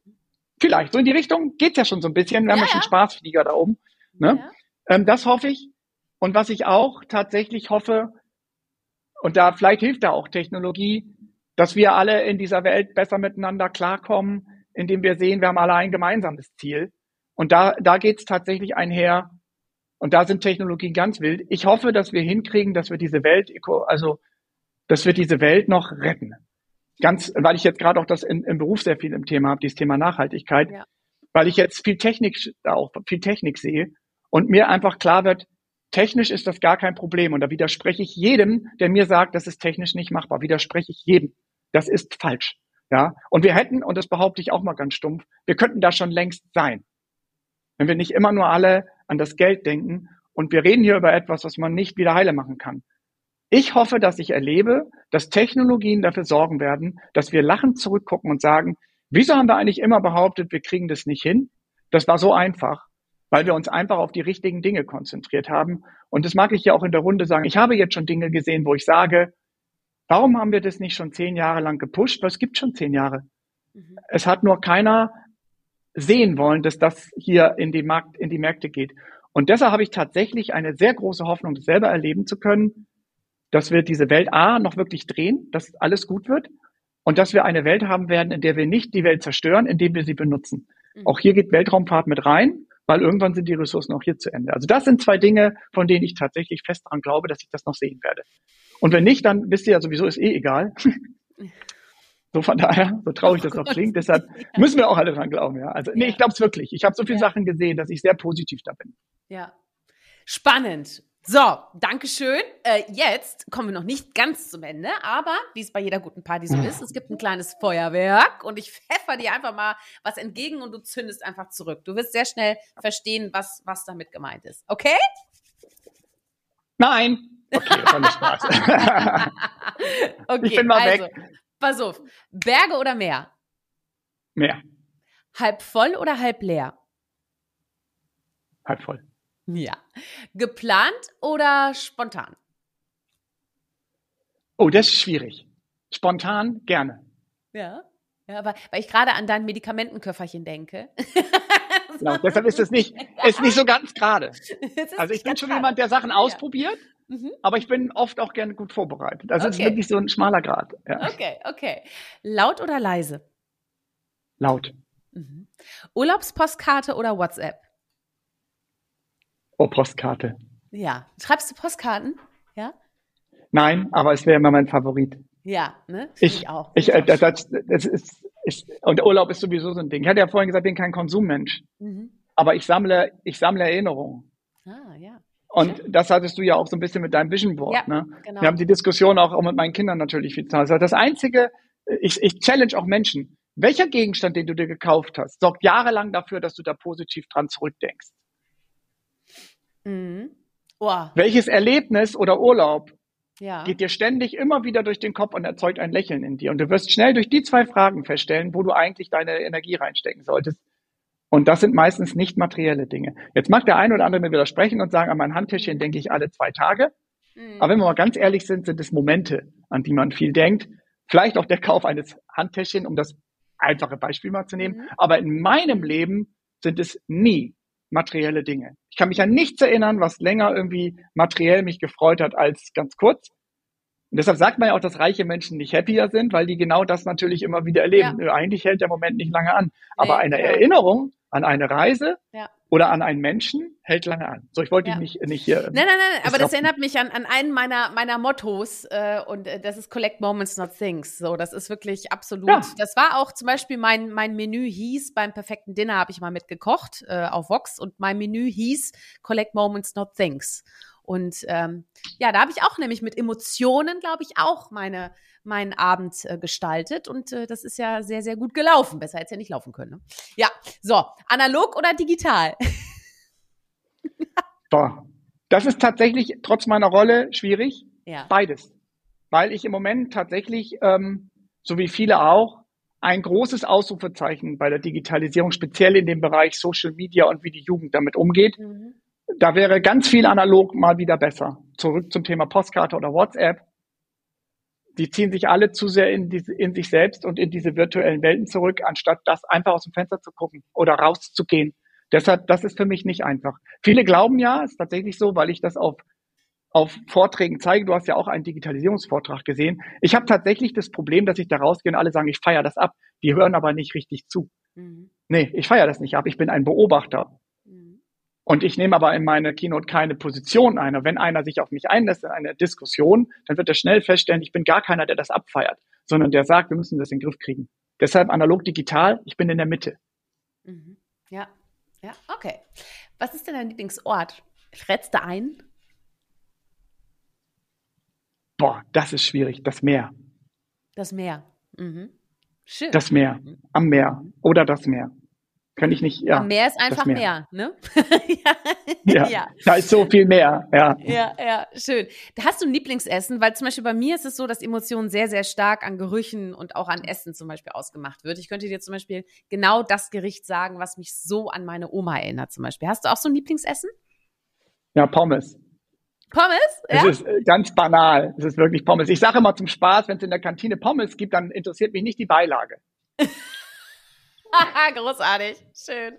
Vielleicht, so in die Richtung geht's ja schon so ein bisschen. Wir ja, haben ja schon Spaßflieger da oben. Ne? Ja. Ähm, das hoffe ich. Und was ich auch tatsächlich hoffe, und da vielleicht hilft da auch Technologie, dass wir alle in dieser Welt besser miteinander klarkommen, indem wir sehen, wir haben alle ein gemeinsames Ziel. Und da, da geht's tatsächlich einher. Und da sind Technologien ganz wild. Ich hoffe, dass wir hinkriegen, dass wir diese Welt, also, dass wir diese Welt noch retten ganz, weil ich jetzt gerade auch das in, im Beruf sehr viel im Thema habe, dieses Thema Nachhaltigkeit, ja. weil ich jetzt viel Technik, auch viel Technik sehe und mir einfach klar wird, technisch ist das gar kein Problem. Und da widerspreche ich jedem, der mir sagt, das ist technisch nicht machbar, widerspreche ich jedem. Das ist falsch. Ja, und wir hätten, und das behaupte ich auch mal ganz stumpf, wir könnten da schon längst sein. Wenn wir nicht immer nur alle an das Geld denken und wir reden hier über etwas, was man nicht wieder heile machen kann. Ich hoffe, dass ich erlebe, dass Technologien dafür sorgen werden, dass wir lachend zurückgucken und sagen, wieso haben wir eigentlich immer behauptet, wir kriegen das nicht hin? Das war so einfach, weil wir uns einfach auf die richtigen Dinge konzentriert haben. Und das mag ich ja auch in der Runde sagen. Ich habe jetzt schon Dinge gesehen, wo ich sage, warum haben wir das nicht schon zehn Jahre lang gepusht? Was gibt schon zehn Jahre. Mhm. Es hat nur keiner sehen wollen, dass das hier in die, Markt, in die Märkte geht. Und deshalb habe ich tatsächlich eine sehr große Hoffnung, das selber erleben zu können, dass wir diese Welt A noch wirklich drehen, dass alles gut wird und dass wir eine Welt haben werden, in der wir nicht die Welt zerstören, indem wir sie benutzen. Mhm. Auch hier geht Weltraumfahrt mit rein, weil irgendwann sind die Ressourcen auch hier zu Ende. Also das sind zwei Dinge, von denen ich tatsächlich fest daran glaube, dass ich das noch sehen werde. Und wenn nicht, dann wisst ihr ja sowieso, ist eh egal. so von daher, so traurig oh das noch klingt, deshalb müssen wir auch alle dran glauben. Ja. Also nee, ja. ich glaube es wirklich. Ich habe so viele ja. Sachen gesehen, dass ich sehr positiv da bin. Ja. Spannend. So, Dankeschön. Äh, jetzt kommen wir noch nicht ganz zum Ende, aber wie es bei jeder guten Party so ist, es gibt ein kleines Feuerwerk und ich pfeffer dir einfach mal was entgegen und du zündest einfach zurück. Du wirst sehr schnell verstehen, was, was damit gemeint ist. Okay? Nein. Okay, das war nicht Spaß. okay, ich bin mal also, weg. pass auf. Berge oder Meer? Mehr. Halb voll oder halb leer? Halb voll. Ja. Geplant oder spontan? Oh, das ist schwierig. Spontan gerne. Ja. Ja, aber weil ich gerade an dein Medikamentenköfferchen denke. Genau, deshalb ist es nicht, ist nicht so ganz gerade. Also ich bin schon gerade. jemand, der Sachen ausprobiert, Mhm. aber ich bin oft auch gerne gut vorbereitet. Also es ist wirklich so ein schmaler Grad. Ja. Okay, okay. Laut oder leise? Laut. Mhm. Urlaubspostkarte oder WhatsApp? Oh, Postkarte. Ja. Schreibst du Postkarten? Ja? Nein, aber es wäre immer mein Favorit. Ja, ne? Find Ich, auch. ich, äh, das, das, das ist, ich, und Urlaub ist sowieso so ein Ding. Ich hatte ja vorhin gesagt, ich bin kein Konsummensch, Mhm. aber ich sammle, ich sammle Erinnerungen. Ah, ja. Und das hattest du ja auch so ein bisschen mit deinem Vision Board. Ja, ne? genau. Wir haben die Diskussion auch, auch mit meinen Kindern natürlich viel zu. Also Das Einzige, ich, ich challenge auch Menschen. Welcher Gegenstand, den du dir gekauft hast, sorgt jahrelang dafür, dass du da positiv dran zurückdenkst? Mhm. Oh, Welches Erlebnis oder Urlaub ja. geht dir ständig immer wieder durch den Kopf und erzeugt ein Lächeln in dir? Und du wirst schnell durch die zwei Fragen feststellen, wo du eigentlich deine Energie reinstecken solltest. Und das sind meistens nicht materielle Dinge. Jetzt mag der eine oder andere mir widersprechen und sagen, an mein Handtäschchen denke ich alle zwei Tage. Mhm. Aber wenn wir mal ganz ehrlich sind, sind es Momente, an die man viel denkt. Vielleicht auch der Kauf eines Handtäschchen, um das einfache Beispiel mal zu nehmen. Mhm. Aber in meinem Leben sind es nie materielle Dinge. Ich kann mich an nichts erinnern, was länger irgendwie materiell mich gefreut hat als ganz kurz. Und deshalb sagt man ja auch, dass reiche Menschen nicht happier sind, weil die genau das natürlich immer wieder erleben. Nö, Eigentlich hält der Moment nicht lange an. Aber eine genau. Erinnerung an eine Reise Ja. Oder an einen Menschen hält lange an. So, ich wollte Ja. dich nicht, nicht hier. Nein, nein, nein, aber das erinnert mich an, an einen meiner, meiner Mottos äh, und äh, das ist Collect Moments, not Things. So, das ist wirklich absolut. Ja. Das war auch zum Beispiel mein, mein Menü hieß, beim perfekten Dinner habe ich mal mitgekocht äh, auf Vox und mein Menü hieß Collect Moments, not Things. Und ähm, ja, da habe ich auch nämlich mit Emotionen, glaube ich, auch meine, meinen Abend äh, gestaltet und äh, das ist ja sehr, sehr gut gelaufen. Besser hätte es ja nicht laufen können. Ne? Ja, so, analog oder digital? Boah. Das ist tatsächlich trotz meiner Rolle schwierig. ja. Beides. Weil ich im Moment tatsächlich, ähm, so wie viele auch, ein großes Ausrufezeichen bei der Digitalisierung, speziell in dem Bereich Social Media und wie die Jugend damit umgeht. Mhm. Da wäre ganz viel analog mal wieder besser. Zurück zum Thema Postkarte oder WhatsApp. Die ziehen sich alle zu sehr in, diese, in sich selbst und in diese virtuellen Welten zurück, anstatt das einfach aus dem Fenster zu gucken oder rauszugehen. Deshalb, das ist für mich nicht einfach. Viele glauben ja, ist tatsächlich so, weil ich das auf, auf Vorträgen zeige. Du hast ja auch einen Digitalisierungsvortrag gesehen. Ich habe tatsächlich das Problem, dass ich da rausgehe und alle sagen, ich feiere das ab. Die hören aber nicht richtig zu. Mhm. Nee, ich feiere das nicht ab. Ich bin ein Beobachter. Mhm. Und ich nehme aber in meiner Keynote keine Position ein. Und wenn einer sich auf mich einlässt in eine Diskussion, dann wird er schnell feststellen, ich bin gar keiner, der das abfeiert, sondern der sagt, wir müssen das in den Griff kriegen. Deshalb analog digital, ich bin in der Mitte. Mhm. Ja, ja, okay. Was ist denn dein Lieblingsort? Schrätst du ein? Boah, das ist schwierig. Das Meer. Das Meer. Mhm. Schön. Das Meer. Am Meer. Oder das Meer. Kann ich nicht, ja. Am Meer ist einfach Meer. Meer, ne? Ja, ja. Da ist so viel mehr. Ja. Ja, ja, schön. Hast du ein Lieblingsessen? Weil zum Beispiel bei mir ist es so, dass Emotionen sehr, sehr stark an Gerüchen und auch an Essen zum Beispiel ausgemacht wird. Ich könnte dir zum Beispiel genau das Gericht sagen, was mich so an meine Oma erinnert zum Beispiel. Hast du auch so ein Lieblingsessen? Ja, Pommes. Pommes? Es Ja? ist äh, ganz banal. Es ist wirklich Pommes. Ich sage immer zum Spaß, wenn es in der Kantine Pommes gibt, dann interessiert mich nicht die Beilage. Großartig, schön.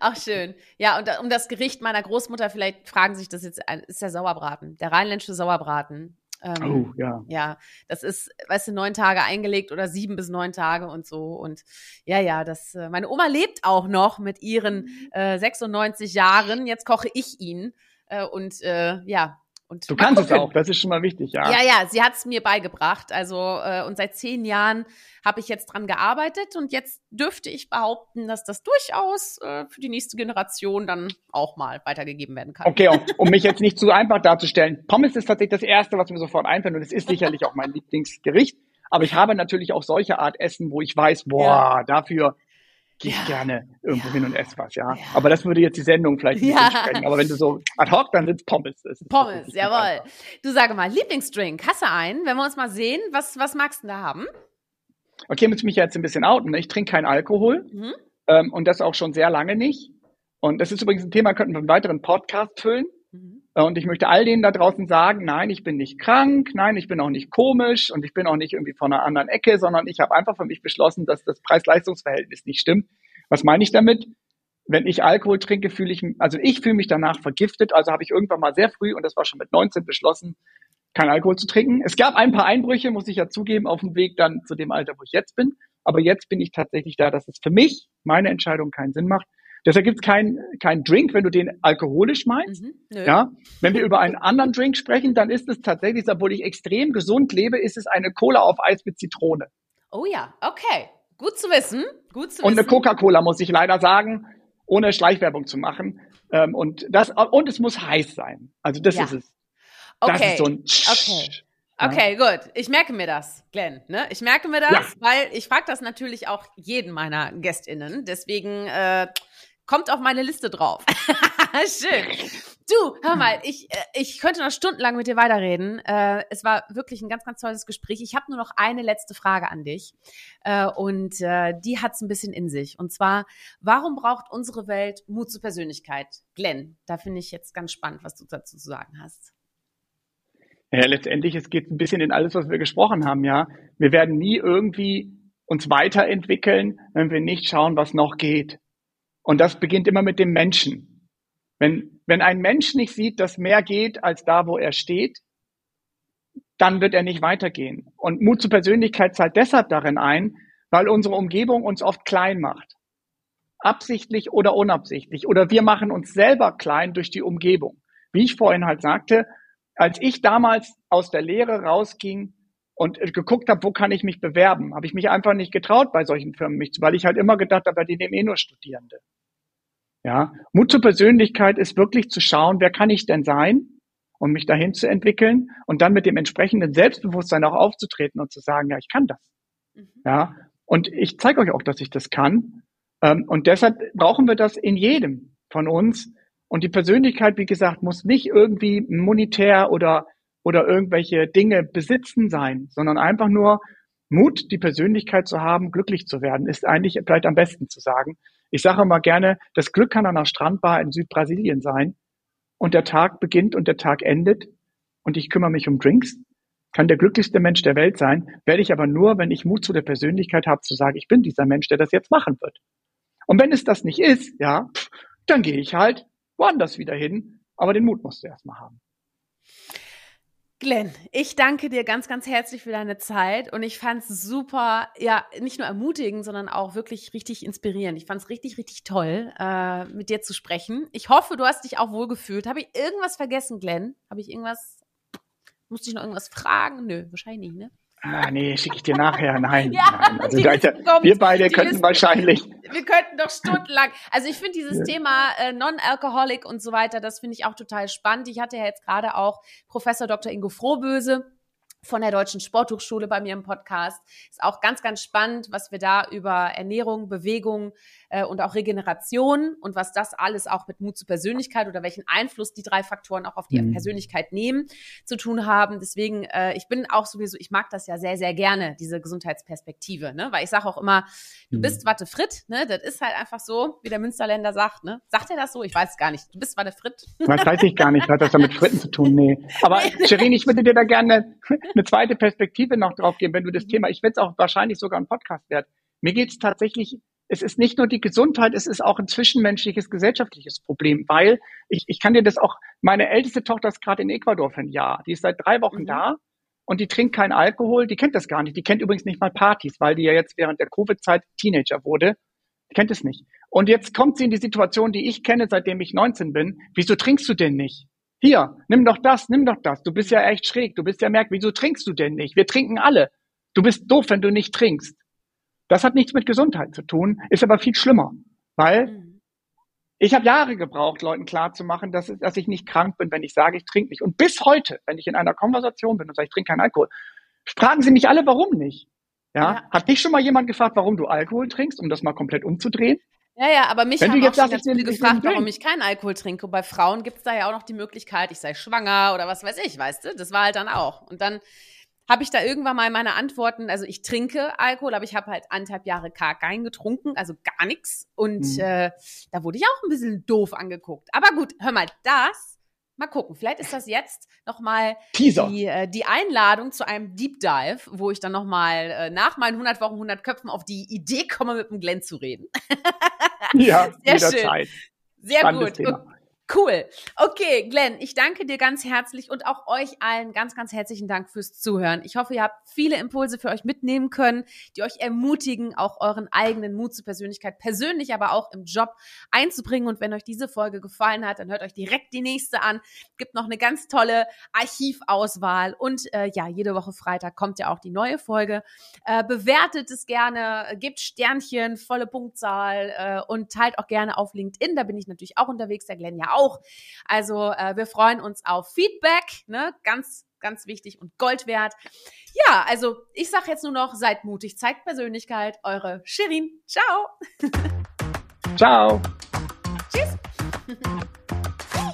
Auch schön. Ja, und da- um das Gericht meiner Großmutter, vielleicht fragen sich das jetzt, ein- ist der Sauerbraten, der rheinländische Sauerbraten. Ähm, Oh, ja. Ja, das ist, weißt du, neun Tage eingelegt oder sieben bis neun Tage und so. Und ja, ja, das, äh, meine Oma lebt auch noch mit ihren äh, 96 Jahren. Jetzt koche ich ihn. Äh, und äh, ja, Und du kannst es auch, das ist schon mal wichtig, ja. Ja, ja, sie hat es mir beigebracht. Also äh, und seit zehn Jahren habe ich jetzt dran gearbeitet und jetzt dürfte ich behaupten, dass das durchaus äh, für die nächste Generation dann auch mal weitergegeben werden kann. Okay, und, um mich jetzt nicht zu einfach darzustellen, Pommes ist tatsächlich das Erste, was mir sofort einfällt und es ist sicherlich auch mein Lieblingsgericht. Aber ich habe natürlich auch solche Art Essen, wo ich weiß, boah, ja. dafür gehe ich ja. gerne irgendwo ja. hin und esse was, ja? ja. Aber das würde jetzt die Sendung vielleicht nicht ja. sprechen. Aber wenn du so ad hoc, dann sind Pommes. Pommes, jawohl. Du sage mal, Lieblingsdrink, hast du einen? Wenn wir uns mal sehen, was, was magst du da haben? Okay, muss ich mich jetzt ein bisschen outen. Ne? Ich trinke keinen Alkohol mhm. ähm, und das auch schon sehr lange nicht. Und das ist übrigens ein Thema, könnten wir einen weiteren Podcast füllen. Mhm. Und ich möchte all denen da draußen sagen, nein, ich bin nicht krank, nein, ich bin auch nicht komisch und ich bin auch nicht irgendwie von einer anderen Ecke, sondern ich habe einfach für mich beschlossen, dass das Preis-Leistungs-Verhältnis nicht stimmt. Was meine ich damit? Wenn ich Alkohol trinke, fühle ich, also ich fühle mich danach vergiftet. Also habe ich irgendwann mal sehr früh, und das war schon mit 19 beschlossen, kein Alkohol zu trinken. Es gab ein paar Einbrüche, muss ich ja zugeben, auf dem Weg dann zu dem Alter, wo ich jetzt bin. Aber jetzt bin ich tatsächlich da, dass es für mich, meine Entscheidung, keinen Sinn macht. Deshalb gibt es keinen kein Drink, wenn du den alkoholisch meinst. Mhm, ja, wenn wir über einen anderen Drink sprechen, dann ist es tatsächlich, obwohl ich extrem gesund lebe, ist es eine Cola auf Eis mit Zitrone. Oh ja, okay. Gut zu wissen. Gut zu und eine Coca-Cola, muss ich leider sagen, ohne Schleichwerbung zu machen. Ähm, und, das, und es muss heiß sein. Also das ja. ist es. Okay. Das ist so ein okay. Okay, gut. Ich merke mir das, Glenn. Ne? Ich merke mir das, ja. weil ich frage das natürlich auch jeden meiner GästInnen. Deswegen äh, kommt auf meine Liste drauf. Schön. Du, hör mal, ich, äh, ich könnte noch stundenlang mit dir weiterreden. Äh, es war wirklich ein ganz, ganz tolles Gespräch. Ich habe nur noch eine letzte Frage an dich. Äh, und die hat es ein bisschen in sich. Und zwar, warum braucht unsere Welt Mut zur Persönlichkeit? Glenn, da finde ich jetzt ganz spannend, was du dazu zu sagen hast. Ja, letztendlich, es geht ein bisschen in alles, was wir gesprochen haben, ja. Wir werden nie irgendwie uns weiterentwickeln, wenn wir nicht schauen, was noch geht. Und das beginnt immer mit dem Menschen. Wenn, wenn ein Mensch nicht sieht, dass mehr geht als da, wo er steht, dann wird er nicht weitergehen. Und Mut zur Persönlichkeit zahlt deshalb darin ein, weil unsere Umgebung uns oft klein macht. Absichtlich oder unabsichtlich. Oder wir machen uns selber klein durch die Umgebung. Wie ich vorhin halt sagte, als ich damals aus der Lehre rausging und geguckt habe, wo kann ich mich bewerben, habe ich mich einfach nicht getraut, bei solchen Firmen mich, weil ich halt immer gedacht habe, die nehmen eh nur Studierende. Ja, Mut zur Persönlichkeit ist wirklich zu schauen, wer kann ich denn sein und mich dahin zu entwickeln und dann mit dem entsprechenden Selbstbewusstsein auch aufzutreten und zu sagen, ja, ich kann das. Mhm. Ja, und ich zeige euch auch, dass ich das kann. Ähm, und deshalb brauchen wir das in jedem von uns. Und die Persönlichkeit, wie gesagt, muss nicht irgendwie monetär oder, oder irgendwelche Dinge besitzen sein, sondern einfach nur Mut, die Persönlichkeit zu haben, glücklich zu werden, ist eigentlich vielleicht am besten zu sagen. Ich sage immer gerne, das Glück kann an einer Strandbar in Südbrasilien sein. Und der Tag beginnt und der Tag endet. Und ich kümmere mich um Drinks, kann der glücklichste Mensch der Welt sein, werde ich aber nur, wenn ich Mut zu der Persönlichkeit habe, zu sagen, ich bin dieser Mensch, der das jetzt machen wird. Und wenn es das nicht ist, ja, dann gehe ich halt woanders wieder hin, aber den Mut musst du erstmal haben. Glenn, ich danke dir ganz, ganz herzlich für deine Zeit und ich fand es super, ja, nicht nur ermutigend, sondern auch wirklich richtig inspirierend. Ich fand es richtig, richtig toll, äh, mit dir zu sprechen. Ich hoffe, du hast dich auch wohl gefühlt. Habe ich irgendwas vergessen, Glenn? Habe ich irgendwas, musste ich noch irgendwas fragen? Nö, wahrscheinlich nicht, ne? Ah, nee, schicke ich dir nachher. Nein. ja, nein. Also, die, wir beide könnten Liste, wahrscheinlich. Wir könnten doch stundenlang. Also ich finde dieses ja. Thema äh, Non-Alcoholic und so weiter, das finde ich auch total spannend. Ich hatte ja jetzt gerade auch Professor Dr. Ingo Frohböse von der Deutschen Sporthochschule bei mir im Podcast. Ist auch ganz, ganz spannend, was wir da über Ernährung, Bewegung, äh, und auch Regeneration und was das alles auch mit Mut zur Persönlichkeit oder welchen Einfluss die drei Faktoren auch auf die mhm. Persönlichkeit nehmen, zu tun haben. Deswegen, äh, ich bin auch sowieso, ich mag das ja sehr, sehr gerne, diese Gesundheitsperspektive, ne? Weil ich sage auch immer, du mhm. bist Watte Fritt, ne? Das ist halt einfach so, wie der Münsterländer sagt, ne? Sagt er das so? Ich weiß es gar nicht. Du bist Watte Fritt. Das weiß ich gar nicht. Hat das da mit Fritten zu tun? Nee. Aber. Sherin, ich würde dir da gerne eine zweite Perspektive noch drauf geben, wenn du das mhm. Thema, ich werde es auch wahrscheinlich sogar ein Podcast wert. Mir geht es tatsächlich es ist nicht nur die Gesundheit, es ist auch ein zwischenmenschliches, gesellschaftliches Problem, weil ich, ich kann dir das auch, meine älteste Tochter ist gerade in Ecuador für ein Jahr, die ist seit drei Wochen mhm. da und die trinkt keinen Alkohol, die kennt das gar nicht, die kennt übrigens nicht mal Partys, weil die ja jetzt während der Covid-Zeit Teenager wurde, die kennt es nicht. Und jetzt kommt sie in die Situation, die ich kenne, seitdem ich 19 bin, wieso trinkst du denn nicht? hier, nimm doch das, nimm doch das. Du bist ja echt schräg, du bist ja merkwürdig. Wieso trinkst du denn nicht? Wir trinken alle. Du bist doof, wenn du nicht trinkst. Das hat nichts mit Gesundheit zu tun, ist aber viel schlimmer, weil mhm. ich habe Jahre gebraucht, Leuten klarzumachen, dass, dass ich nicht krank bin, wenn ich sage, ich trinke nicht. Und bis heute, wenn ich in einer Konversation bin und sage, ich trinke keinen Alkohol, fragen sie mich alle, warum nicht. Ja? ja? Hat dich schon mal jemand gefragt, warum du Alkohol trinkst, um das mal komplett umzudrehen? Ja, ja, aber mich Wenn haben auch schon ganz viele gefragt, warum ich keinen Alkohol trinke. Bei Frauen gibt es da ja auch noch die Möglichkeit, ich sei schwanger oder was weiß ich, weißt du? Das war halt dann auch. Und dann habe ich da irgendwann mal meine Antworten, also ich trinke Alkohol, aber ich habe halt anderthalb Jahre gar keinen getrunken, also gar nichts. Und mhm. äh, da wurde ich auch ein bisschen doof angeguckt. Aber gut, hör mal, das, mal gucken, vielleicht ist das jetzt nochmal die, äh, die Einladung zu einem Deep Dive, wo ich dann nochmal äh, nach meinen 100 Wochen, 100 Köpfen auf die Idee komme, mit dem Glenn zu reden. ja, Sehr jederzeit. schön. Sehr Spannendes gut. Thema. Cool. Okay, Glenn, ich danke dir ganz herzlich und auch euch allen ganz, ganz herzlichen Dank fürs Zuhören. Ich hoffe, ihr habt viele Impulse für euch mitnehmen können, die euch ermutigen, auch euren eigenen Mut zur Persönlichkeit persönlich, aber auch im Job einzubringen. Und wenn euch diese Folge gefallen hat, dann hört euch direkt die nächste an. Gibt noch eine ganz tolle Archivauswahl und äh, ja, jede Woche Freitag kommt ja auch die neue Folge. Äh, bewertet es gerne, gebt Sternchen, volle Punktzahl äh, und teilt auch gerne auf LinkedIn. Da bin ich natürlich auch unterwegs, der Glenn ja auch auch. Also äh, wir freuen uns auf Feedback, ne? Ganz, ganz wichtig und Gold wert. Ja, also ich sage jetzt nur noch, seid mutig, zeigt Persönlichkeit. Eure Shirin. Ciao. Ciao. Tschüss.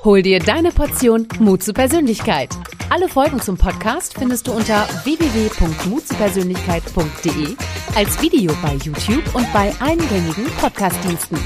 Hol dir deine Portion Mut zur Persönlichkeit. Alle Folgen zum Podcast findest du unter www.mutzupersönlichkeit.de als Video bei YouTube und bei eingängigen Podcastdiensten.